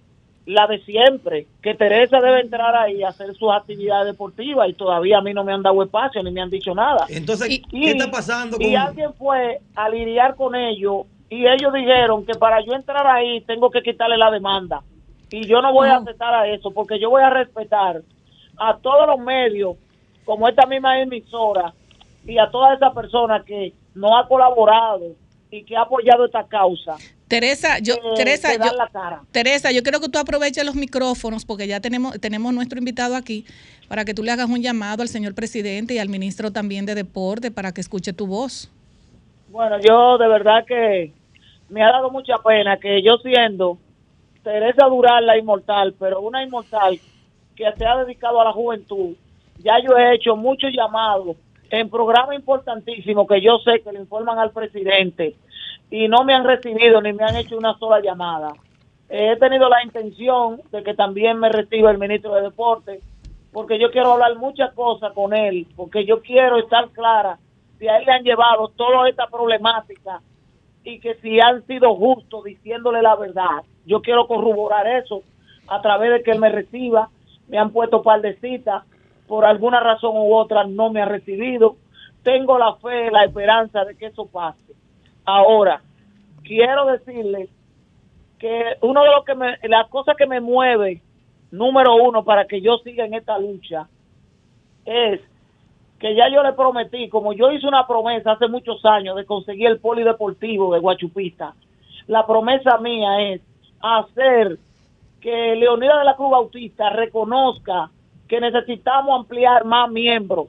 la de siempre, que Teresa debe entrar ahí a hacer sus actividades deportivas y todavía a mí no me han dado espacio ni me han dicho nada. Entonces, Y- ¿qué está pasando y alguien fue a lidiar con ellos y ellos dijeron que para yo entrar ahí tengo que quitarle la demanda. Y yo no voy a aceptar a eso porque yo voy a respetar a todos los medios, como esta misma emisora, y a todas esas personas que no ha colaborado y que ha apoyado esta causa. Teresa, yo, Eh, Teresa, yo-. Teresa, yo quiero que tú aproveches los micrófonos porque ya tenemos, tenemos nuestro invitado aquí para que tú le hagas un llamado al señor presidente y al ministro también de deporte para que escuche tu voz. Bueno, yo de verdad que me ha dado mucha pena que yo siendo Teresa Durán la inmortal, pero una inmortal que se ha dedicado a la juventud, ya yo he hecho muchos llamados en programas importantísimos que yo sé que le informan al presidente y no me han recibido ni me han hecho una sola llamada. Eh, he tenido la intención de que también me reciba el ministro de Deporte, porque yo quiero hablar muchas cosas con él, porque yo quiero estar clara si a él le han llevado toda esta problemática y que si han sido justos diciéndole la verdad. Yo quiero corroborar eso a través de que él me reciba. Me han puesto par de citas, por alguna razón u otra no me ha recibido. Tengo la fe, la esperanza de que eso pase. Ahora, quiero decirle que uno de los que me, las cosas que me mueve, número uno, para que yo siga en esta lucha, es que ya yo le prometí, como yo hice una promesa hace muchos años de conseguir el polideportivo de Guachupista, la promesa mía es hacer que Leonidas de la Cruz Bautista reconozca que necesitamos ampliar más miembros,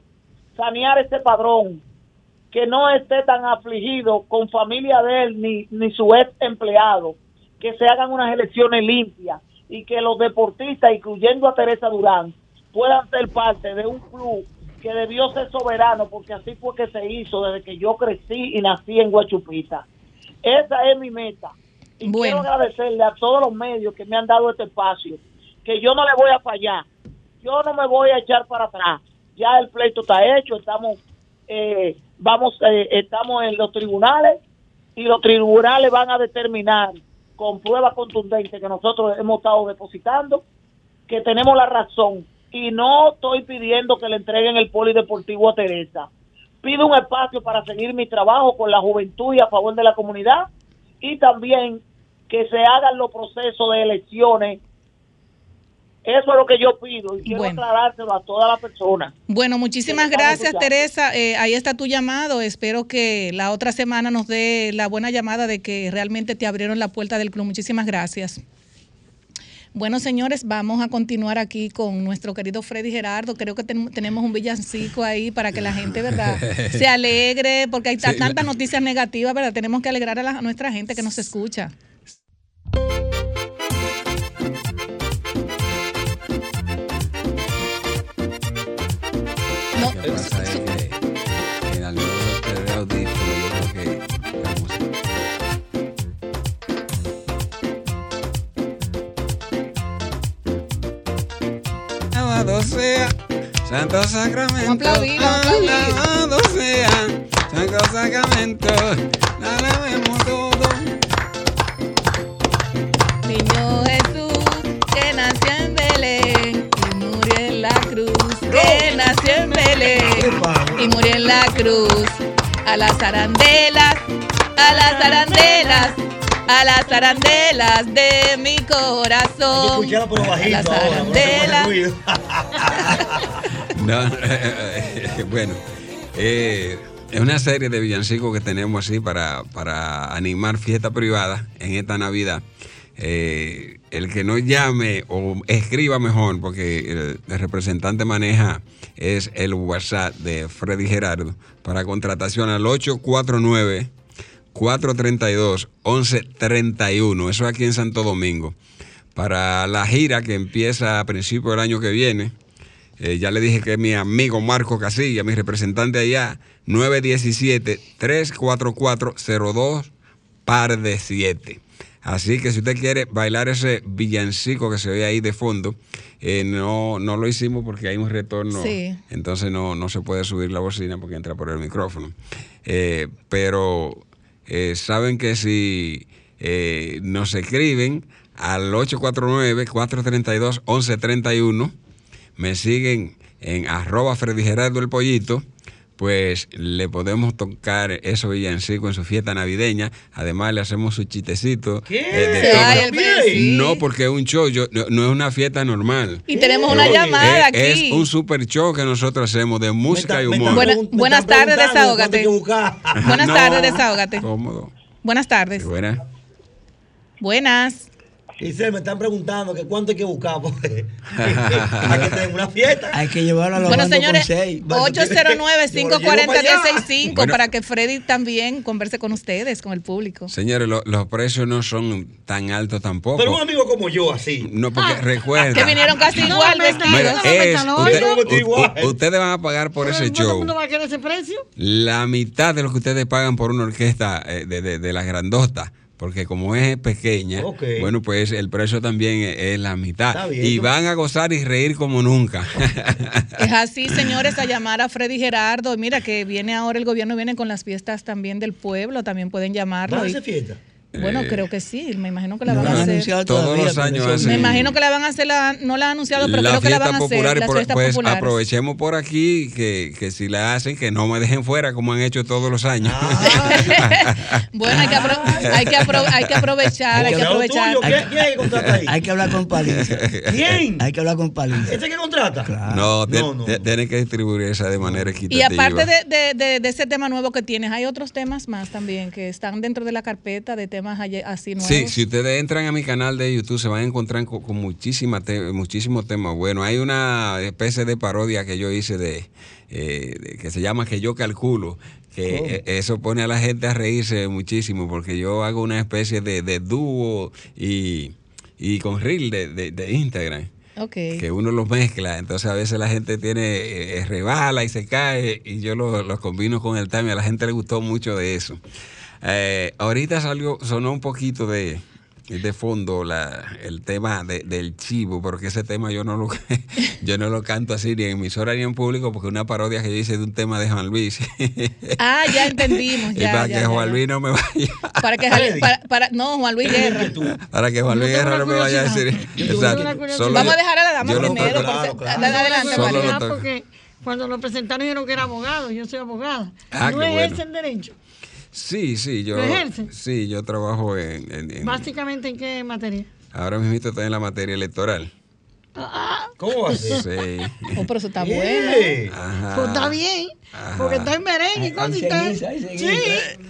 sanear ese padrón, que no esté tan afligido con familia de él ni, ni su ex empleado, que se hagan unas elecciones limpias, y que los deportistas, incluyendo a Teresa Durán, puedan ser parte de un club que debió ser soberano, porque así fue que se hizo desde que yo crecí y nací en Guachupita. Esa es mi meta. Y quiero agradecerle a todos los medios que me han dado este espacio, que yo no le voy a fallar, yo no me voy a echar para atrás. Ya el pleito está hecho, estamos, eh, vamos, eh, estamos en los tribunales y los tribunales van a determinar con pruebas contundentes que nosotros hemos estado depositando que tenemos la razón y no estoy pidiendo que le entreguen el polideportivo a Teresa. Pido un espacio para seguir mi trabajo con la juventud y a favor de la comunidad y también que se hagan los procesos de elecciones. Eso es lo que yo pido y quiero Bueno. aclarárselo a todas las personas. Bueno, muchísimas gracias. Teresa. Eh, ahí está tu llamado. Espero que la otra semana nos dé la buena llamada de que realmente te abrieron la puerta del club. Muchísimas gracias. Bueno, señores, vamos a continuar aquí con nuestro querido Freddy Gerardo. Creo que ten- tenemos un villancico ahí para que la gente, ¿verdad?, se alegre, porque hay tantas la- noticias negativas, ¿verdad? Tenemos que alegrar a, la- a nuestra gente que nos escucha. Alabado sea Santo Sacramento. Aplaudir. Alabado sea Santo Sacramento. Alabemos todo. Niño Jesús, que nació en Belén y murió en la cruz. Que nació en Belén y murió en la cruz. A las arandelas, a las arandelas, a las arandelas de mi corazón. Escucharla por A bajito las arandelas. ruido. No, bueno, eh, es una serie de villancicos que tenemos así para, para animar fiesta privada en esta Navidad. Eh, el que no llame o escriba mejor, porque el, el representante maneja es el WhatsApp de Freddy Gerardo para contratación al 849 432 1131. Eso aquí en Santo Domingo. Para la gira que empieza a principios del año que viene. Eh, ya le dije que mi amigo Marco Casilla, mi representante allá, 917-344-02 par de 7. Así que si usted quiere bailar ese villancico que se ve ahí de fondo, eh, no, no lo hicimos porque hay un retorno. Sí. Entonces no, no se puede subir la bocina porque entra por el micrófono. Eh, pero eh, saben que si eh, nos escriben al 849-432-1131, me siguen en arroba Freddy Gerardo el Pollito, pues le podemos tocar esos villancicos en su fiesta navideña. Además, le hacemos su chistecito. ¿Qué? eh, de Sí, todo. ay, el sí. No, porque es un show, yo- no, no es una fiesta normal. Y tenemos una llamada es, aquí. Es un super show que nosotros hacemos de música y humor. Buena- buenas tardes, desahógate. Buenas No. tardes, desahógate. Cómodo. Buenas tardes. Buena. Buenas. Giselle, me están preguntando que cuánto hay que buscar. Porque hay que tener una fiesta. Hay que llevarlo a los Bueno, señores, con seis. 809-540-1065 para que Freddy también converse con ustedes, con el público. Señores, lo- los precios no son tan altos tampoco. Pero un amigo como yo, así. No, porque recuerda. Que vinieron casi No, igual vestidos. Ustedes van a pagar por ese ¿Todo el show mundo va a querer ese precio? la mitad de lo que ustedes pagan por una orquesta eh, de, de, de las grandotas. Porque como es pequeña, bueno, pues el precio también es, la mitad. Bien. Y van a gozar y reír como nunca. Es así, señores, a llamar a Freddy Gerardo. Mira que viene ahora el gobierno, viene con las fiestas también del pueblo, también pueden llamarlo. ¿Van a hacer fiesta? Bueno, Eh, creo que sí, me imagino que la No van a hacer. anunciado Todos todavía, los años hacen- Me imagino que la van a hacer, la, no la han anunciado, pero creo que la van a hacer, popular, las por- fiestas pues populares. aprovechemos por aquí que, que si la hacen, que no me dejen fuera como han hecho todos los años. bueno, hay que, apro- hay, que apro- hay que aprovechar, hay que aprovechar. tuyo, ¿Quién quién hay que contratar ahí? Hay que hablar con Paliza. ¿Quién? Hay que hablar con Paliza. ¿Este que contrata? Claro. no, te- No, no, no. tienen que distribuir esa de manera Y equitativa. aparte de, de- de- de ese tema nuevo que tienes, hay otros temas más también que están dentro de la carpeta de temas aye- así nuevos. Sí, si ustedes entran a mi canal de YouTube se van a encontrar con, con muchísima te- muchísimos temas buenos. Hay una especie de parodia que yo hice de, eh, de- que se llama Que yo calculo, que Oh. eh, eso pone a la gente a reírse muchísimo porque yo hago una especie de, de dúo y, y con reel de, de, de Instagram. Que uno los mezcla, entonces a veces la gente tiene, eh, rebala y se cae, y yo los lo combino con el time, a la gente le gustó mucho de eso. Eh, ahorita salió, sonó un poquito de, de fondo la, el tema de- del chivo, porque ese tema yo no lo yo no lo canto así ni en emisora ni en público, porque es una parodia que yo hice de un tema de Juan Luis. Ah, ya entendimos. y Ya, para ya, que ya, Juan ya. Luis no me vaya, Para que para, para- no, Juan Luis Guerra. para que Juan Luis Guerra no me vaya a decir. Exacto. Vamos a dejar a la dama yo primero. claro. Adelante, María. toco. porque cuando lo presentaron dijeron que era abogado, yo soy abogada. Ah, no ejerce bueno. el derecho. Sí, sí, yo, ¿Lo ejerce? sí, yo trabajo en, en- en- Básicamente, ¿en qué materia? ahora mismo estoy en la materia electoral. ¿Cómo va a ser? Sí. Oh, pero eso está bueno. Ajá. Pues está bien, Ajá. porque está en merengue y cosas está- Sí,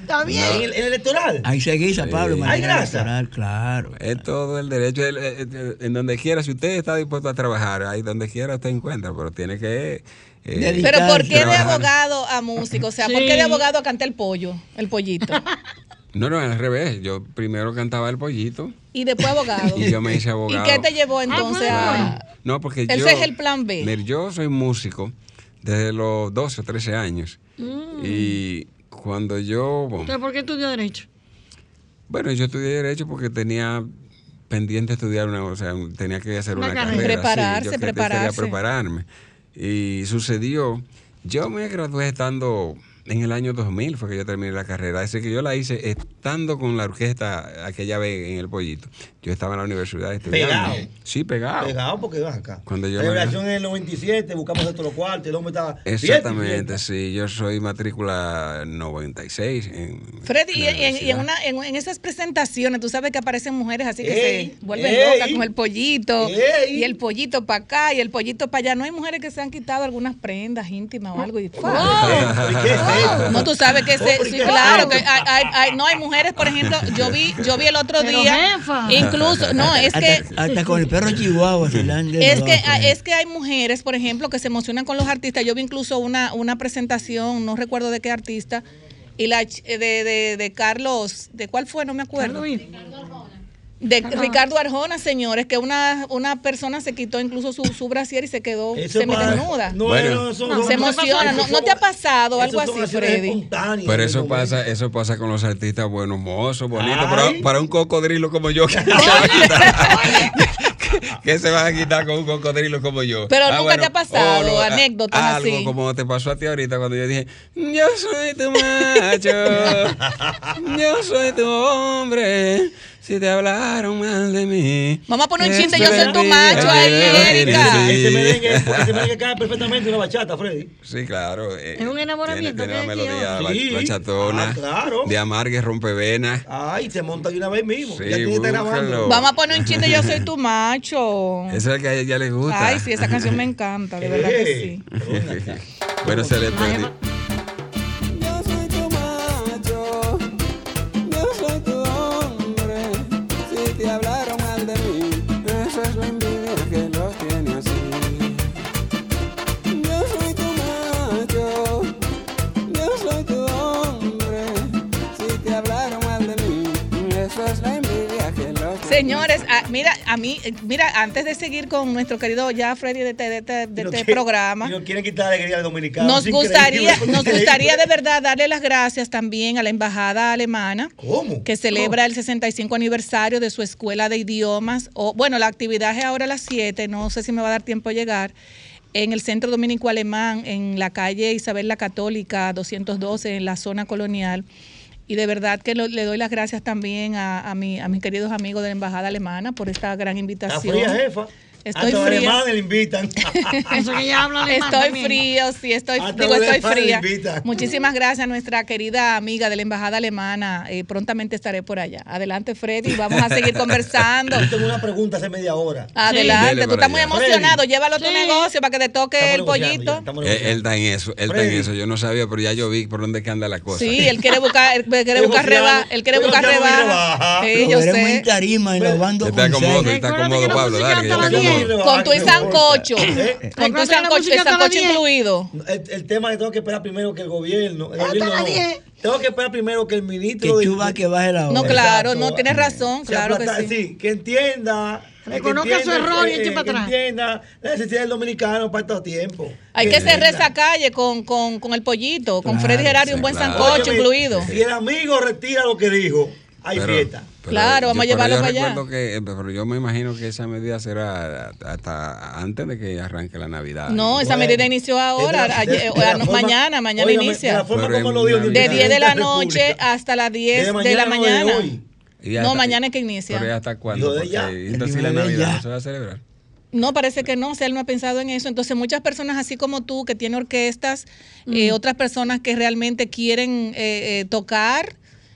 está ¿En bien. el, en el electoral? Ahí se guisa, Pablo. Sí. materia ¿Hay grasa? electoral, Claro. Es todo el derecho, el- el- el- en donde quiera, si usted está dispuesto a trabajar, ahí donde quiera usted encuentra, pero tiene que... eh, Dedicar- Pero ¿por qué de abogado a músico? O sea, ¿por qué de abogado a cantar el pollo? El pollito. no, no, al revés. Yo primero cantaba el pollito Y después abogado. y yo me hice ¿Y abogado. qué te llevó entonces bueno. a.? No, porque Ese yo... es el plan B. Mira, yo soy músico desde los 12 o 13 años. Mm. Y cuando yo... bueno, Entonces, ¿por qué estudió Derecho? Bueno, yo estudié Derecho porque tenía pendiente estudiar una, o sea, tenía que hacer Una una, carrera. carrera. sí, Prepararse, yo que- prepararse. Quería prepararme. Y sucedió, yo me gradué estando en el año 2000, fue que yo terminé la carrera. Así que yo la hice estando con la orquesta aquella vez en el Pollito. Yo estaba en la universidad estudiando. Pegado. Sí, pegado. Pegado porque van acá. Cuando yo la liberación en el 97, buscamos todos los cuartos, el hombre estaba. Exactamente, sí. Yo soy matrícula 96. En, Freddy, y, en y en, una- en- en esas presentaciones, tú sabes que aparecen mujeres así que Ey, se vuelven ey, locas con el pollito ey. y el pollito para acá y el pollito para allá. No hay mujeres que se han quitado algunas prendas íntimas o algo. Y, ¿Y No, tú sabes que se, Oh, ¿pero sí, claro, que hay, hay- hay- no hay mujeres, por ejemplo, yo vi, yo vi el otro Pero, día, jefa. incluso, no, es que Hasta, hasta con el perro chihuahua se es que, es que hay mujeres, por ejemplo, que se emocionan con los artistas. Yo vi incluso una, una presentación, no recuerdo de qué artista, y la ch- de, de, de Carlos, ¿de cuál fue? No me acuerdo. Carlos De Ricardo Arjona, señores, que una, una persona se quitó incluso su, su brasier y se quedó semidesnuda. No, Bueno. no, eso- No, se emociona. ¿No, eso- no te ha pasado algo así, Freddy? Pero eso pasa, eso pasa con los artistas buenos, mozos, bonitos, para, para un cocodrilo como yo. Que se, va a quitar, que se van a quitar con un cocodrilo como yo. Ah, Pero nunca te ha pasado a- anécdotas algo así. como te pasó a ti ahorita cuando yo dije, yo soy tu macho, yo soy tu hombre, si te hablaron mal de mí. Vamos a poner un chiste, yo soy tu macho ahí, Erika. Ese merengue, ese merengue cae perfectamente en una bachata, Freddy. Sí, claro. eh, Es un enamoramiento Tiene, tiene una melodía. Sí. ba- bachatona. Ah, claro. De amargue, rompevenas. Ay, se monta de una vez mismo. Sí, ya tiene grabando. Vamos a poner un chiste, yo soy tu macho. Eso es el que a ella le gusta. Ay, sí, esa canción me encanta, de verdad que sí. bueno, se le perdí. Señores, ah, mira, a mí, mira, antes de seguir con nuestro querido ya Freddy de este, de este- de este programa, no quieren quitar la alegría al dominicano. nos gustaría, nos gustaría de verdad darle las gracias también a la embajada alemana ¿Cómo? que celebra el 65 aniversario de su escuela de idiomas. O, bueno, la actividad es ahora a las 7, no sé si me va a dar tiempo a llegar. En el Centro Dominico Alemán, en la calle Isabel la Católica 212, en la zona colonial. Y de verdad que lo- le doy las gracias también a, a, mi- a mis queridos amigos de la Embajada Alemana por esta gran Está invitación. fría, jefa. Estoy fría. alemanes le invitan. Eso que ella habla Estoy frío, sí, estoy, Hasta digo, estoy fría. Muchísimas gracias a nuestra querida amiga de la Embajada Alemana. Eh, prontamente estaré por allá. Adelante, Freddy, vamos a seguir conversando. Yo tengo una pregunta hace media hora. Adelante, tú estás muy emocionado. Freddy. Llévalo a tu Sí. negocio para que te toque Estamos el pollito. ya, estamos Él, está en eso, él está en eso. Yo no sabía, pero ya yo vi por dónde que anda la cosa. Sí, él quiere buscar, él quiere buscar confiando, reba, él quiere buscar rebaja. rebaja. Sí, yo en sé. tarima y lavando Está cómodo, está cómodo, Pablo. Dale, que ya Con tu que importa. sancocho. ¿Eh? Con tu Recuerda la sancocho, el sancocho 10. incluido. El, el tema es que tengo que esperar primero que el gobierno. El. 10. Tengo que esperar primero que el Que ministro. de- tú vas que baje la hora. No, claro, Exacto. no, tienes razón, claro que sí. que entienda. que Reconozca su error y eh, eche para que atrás. entienda la necesidad del dominicano para estos tiempos. Hay que cerrar esa calle con, con, con el pollito, con Claro, Freddy Gerardo y un buen claro. sancocho Óyeme, incluido. Si el amigo retira lo que dijo, hay Pero- fiesta. pero Claro, vamos a yo- llevarlo para allá. que, eh, pero yo me imagino que esa medida será hasta antes de que arranque la Navidad. No, esa Bueno, medida inició ahora, de la- ayer- de- o de la no, forma- mañana, mañana óigame, inicia. De la forma como lo. De 10 de la noche República. hasta las 10 De de la mañana No, hasta- mañana es que inicia. Pero ¿y hasta cuándo? Ya. Porque entonces la Navidad no se va a celebrar. No, parece que no, o sea, él no ha pensado en eso. Entonces, muchas personas así como tú, que tienen orquestas, eh, otras personas que realmente quieren eh, eh, tocar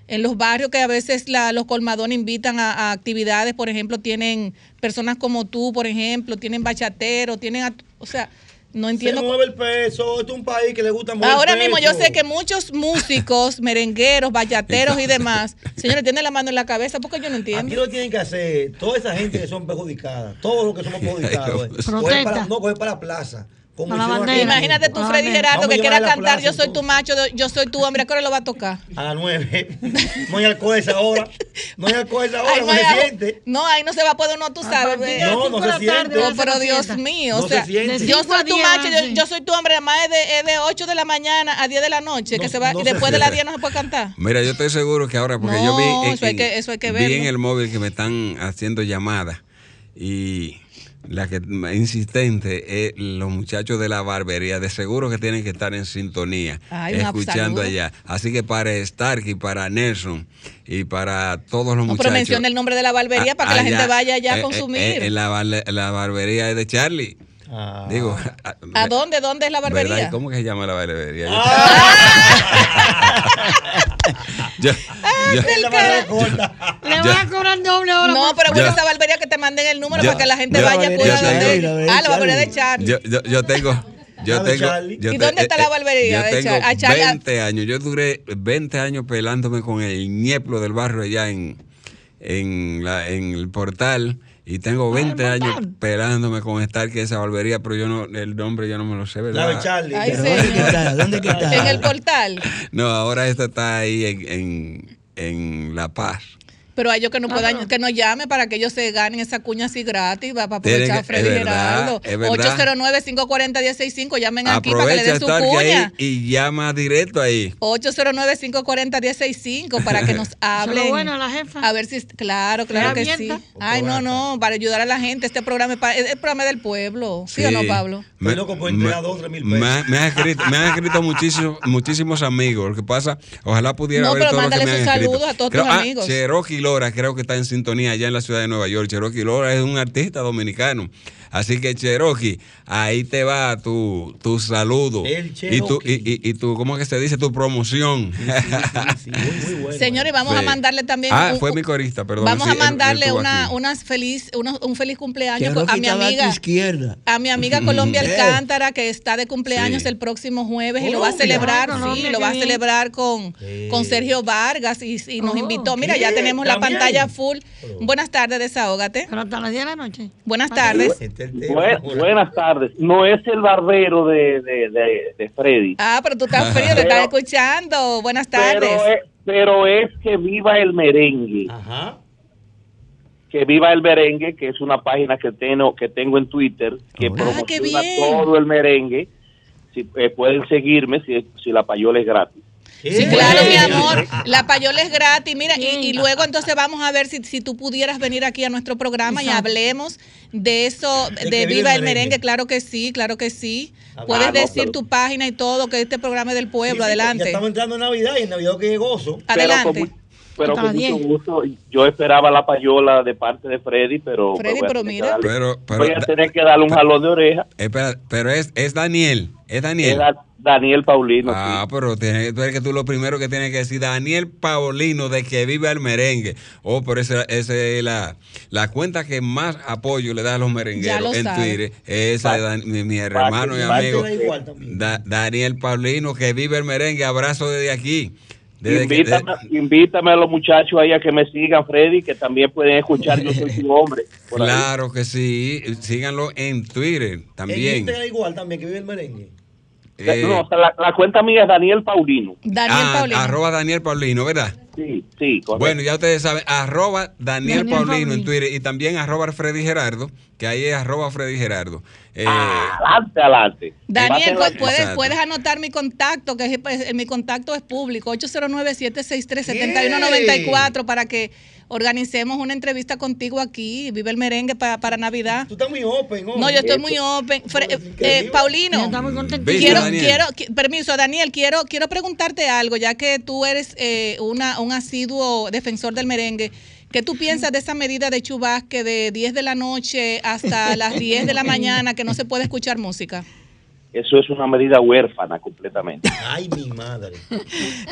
en los barrios, que a veces la- los colmadones invitan a, a actividades, por ejemplo, tienen personas como tú, por ejemplo, tienen bachateros, tienen, a- o sea, no Se entiendo. mueve el peso. Este es un país que le gusta mover Ahora el mismo yo peso. sé que muchos músicos, merengueros, bachateros y demás, señores, tienen la mano en la cabeza porque yo no Aquí entiendo. lo que tienen que hacer, toda esa gente que son perjudicadas, todos los que somos perjudicados, eh, coger Protesta. para, no coger para la plaza. Para la bandera. Imagínate tú, Ah, Freddy. Gerardo, Vamos que quiera la cantar plaza, Yo soy tu macho, yo soy tu hombre, ¿a qué hora lo va a tocar? A las nueve. No hay alcohol esa hora. No hay alcohol esa hora, no, no, se siente. no, ahí no se va a poder uno, tú sabes. eh, las No, no se la siente. ser pero la Dios mío, No o sea, yo soy tu macho, yo, soy tu hombre, además es de, es de 8 de la mañana a 10 de la noche, que No- se va, no y después de las siente. 10 no se puede cantar. Mira, yo estoy seguro que ahora, porque yo No, vi, en el móvil que me están haciendo llamadas y la que insistente es los muchachos de la barbería, de seguro que tienen que estar en sintonía, Ay, escuchando allá. Así que para Stark y para Nelson y para todos los No, muchachos. pero menciona el nombre de la barbería para que la gente vaya allá a eh, eh, consumir. eh, en la, la barbería es de Charlie. Ah. Digo, ¿A dónde? ¿Dónde es la barbería? ¿Y ¿Cómo que se llama la barbería? Yo- Ah. yo- yo-. Le van a cobrar doble ahora. No, por- pero bueno, esa barbería que te manden el número para que la gente Ya. vaya a a donde. Ah, la barbería de Charlie. Yo, yo, yo tengo. Yo tengo, yo ¿Y te- dónde está eh, la eh, barbería Yo de tengo a Charlie? 20 años. Yo duré 20 años pelándome con el ñeplo del barrio allá en, en, la, en el portal. Y tengo 20 años pelándome con estar que esa barbería, pero yo no, el nombre yo no me lo sé, La ¿verdad? de Charlie. Ay. ¿Dónde que está? ¿Dónde que está? En el portal. No, ahora esta está ahí en, en, en La Paz. Pero a ellos que no puedan, que nos llame para que ellos se ganen esa cuña así gratis, para Tienen aprovechar a Freddy es verdad, Geraldo. es verdad. 809-540-165, llamen aquí para que le Aprovecha den su estar que ahí cuña. y llama directo ahí. 809-540-165 para que nos hablen. bueno, la jefa. A ver si, claro, claro que sí. Ay, no, no, para ayudar a la gente. Este programa es, pa- es el programa del pueblo. ¿Sí, o no, Pablo? Loco por entregar dos, tres mil pesos. me, ha- me han escrito, me han escrito muchísimos, muchísimos amigos. Lo que pasa, ojalá pudiera No, ver pero todos los que mándale me han sus saludos a todos Creo- tus ah, amigos. Cherokee Lora creo que está en sintonía allá en la ciudad de Nueva York. Cherokee Lora es un artista dominicano. Así que Cherokee, ahí te va tu, tu saludo. El y tu, y, Cherokee. y, y tu, ¿cómo es que se dice? Tu promoción. Sí, muy, muy bueno. Señores, vamos a mandarle también. Ah, un- fue mi corista, perdón. Vamos sí, a él- él mandarle una, unas feliz, unos- un feliz cumpleaños Cherokee a mi estaba a tu amiga. izquierda. A mi amiga Colombia Eh. Alcántara, que está de cumpleaños Sí. el próximo jueves y lo va a celebrar, Ah, sí, lo va a celebrar con, Sí. con Sergio Vargas y, y nos Oh, invitó. Mira, ¿qué? ya tenemos la ¿También? pantalla full. Buenas tardes, desahógate. Pero hasta las 10 de la noche. Buenas tardes. Buenas tardes. No es el barbero de, de, de, de Freddy. Ah, pero tú estás frío, te estás escuchando. Buenas tardes. Pero es, pero es que viva el merengue. Ajá. Que viva el merengue, que es una página que tengo, que tengo en Twitter, que Ah, promociona qué bien. todo el merengue. Si, eh, pueden seguirme si, si la payola es gratis. Sí, claro, mi amor. La payola es gratis. Mira, y, luego entonces vamos a ver si, si tú pudieras venir aquí a nuestro programa y hablemos de eso, De Viva el merengue. Claro que sí, claro que sí. Ah, Puedes no, decir pero- tu página y todo, que este programa es del pueblo. sí, Adelante. Ya estamos entrando en Navidad y en Navidad que es gozo. Adelante. Pero con, mu- pero con mucho 10. gusto. Yo esperaba la payola de parte de Freddy, pero, Freddy, voy a pero tener que mira. darle- Pero, pero, voy a tener que darle un jalón de oreja. espera, pero es, es Daniel. Es Daniel. Daniel Paulino. Ah, sí. pero tiene, tú eres que tú lo primero que tienes que decir, Daniel Paulino, de que vive el merengue. Oh, pero esa, esa es la, la cuenta que más apoyo le da a los merengueros lo en sabe. Twitter. Esa de Dan- mi, mi hermano y amigo. Da- Daniel Paulino, que vive el merengue. Abrazo desde aquí. Desde que- invítame, invítame a los muchachos ahí a que me sigan, Freddy, que también pueden escuchar Yo Soy Tu Hombre. ahí. Claro que sí. Síganlo en Twitter En también. Instagram igual también, que vive el merengue. Eh, no, o sea, la, la cuenta mía es Daniel Paulino. ah, Arroba Daniel Paulino, ¿verdad? Sí, sí, correcto. Bueno, ya ustedes saben, arroba Daniel, Daniel Paulino, en. Twitter y también arroba Freddy Gerardo, que ahí es arroba Freddy Gerardo. Eh, Adelante, adelante. Daniel, Va a ser pu- la- puedes, puedes anotar mi contacto, que es, pues, mi contacto es público, 809-763-7194, para que organicemos una entrevista contigo aquí, Vive el Merengue pa- para Navidad. Tú estás muy open, hoy. No, yo estoy muy open. Fre- eh, Paulino, Estamos quiero, Daniel. quiero, qui- permiso, Daniel, quiero, quiero preguntarte algo, ya que tú eres eh, una, un asiduo defensor del merengue. ¿Qué tú piensas de esa medida de chubasque de 10 de la noche hasta las 10 de la mañana que no se puede escuchar música? Eso es una medida huérfana completamente. Ay, mi madre.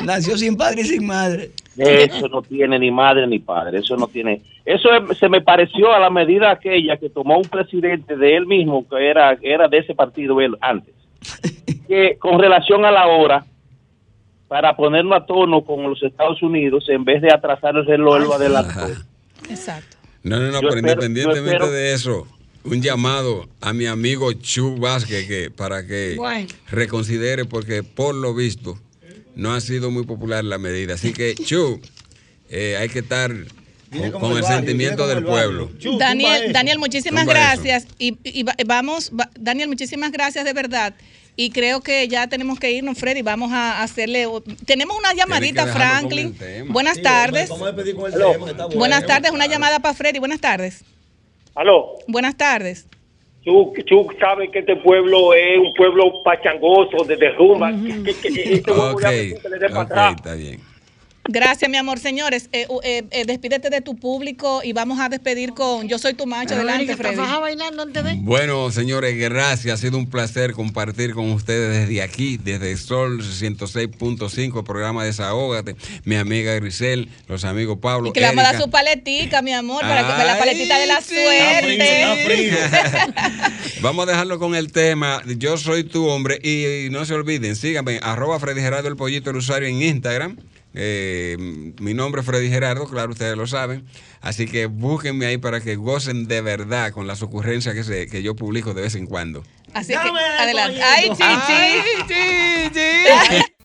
Nació sin padre y sin madre. Eso no tiene ni madre ni padre. Eso no tiene. Eso es- se me pareció a la medida aquella que tomó un presidente de él mismo, que era, era de ese partido él antes, que con relación a la hora, para ponerlo a tono con los Estados Unidos, en vez de atrasar el reloj, lo adelantó. Exacto. no, no, no, Yo pero espero- independientemente espero- de eso, un llamado a mi amigo Chu Vázquez que, para que Bueno. reconsidere, porque por lo visto no ha sido muy popular la medida. Así que, Chu, eh, hay que estar con, el el barrio, sentimiento del el pueblo. Chu, Daniel. Daniel, muchísimas Tumba gracias. Y, y va- vamos, va- Daniel, muchísimas gracias de verdad. Y creo que ya tenemos que irnos, Freddy. Vamos a hacerle. Tenemos una llamadita, Franklin. Buenas Sí, tardes. Vamos a despedir con el tema, está bueno. Buenas tardes, una llamada para Freddy. Buenas tardes. Aló, Buenas tardes. tú, tú sabes que este pueblo es un pueblo pachangoso, de derrumba. que, que, que este que le dé para ok, atrás. está bien. Gracias, mi amor. Señores, eh, eh, eh, despídete de tu público y vamos a despedir con Yo soy tu macho. Adelante, Freddy. Bailando antes de. Bueno, señores, gracias. Ha sido un placer compartir con ustedes desde aquí, desde Sol 106.5, programa Desahógate. Mi amiga Grisel, los amigos Pablo. Y que le vamos a dar su paletica, mi amor, para que la paletita de la sí. suerte. Vamos a dejarlo con el tema. Yo soy tu hombre. Y, y no se olviden, síganme, arroba Freddy Gerardo el Pollito, el usuario en Instagram. Eh, mi nombre es Freddy Gerardo, claro, ustedes lo saben. Así que búsquenme ahí para que gocen de verdad con las ocurrencias que, se, que yo publico de vez en cuando. Así que, adelante. Ay, chichi. Ay, chi, chi.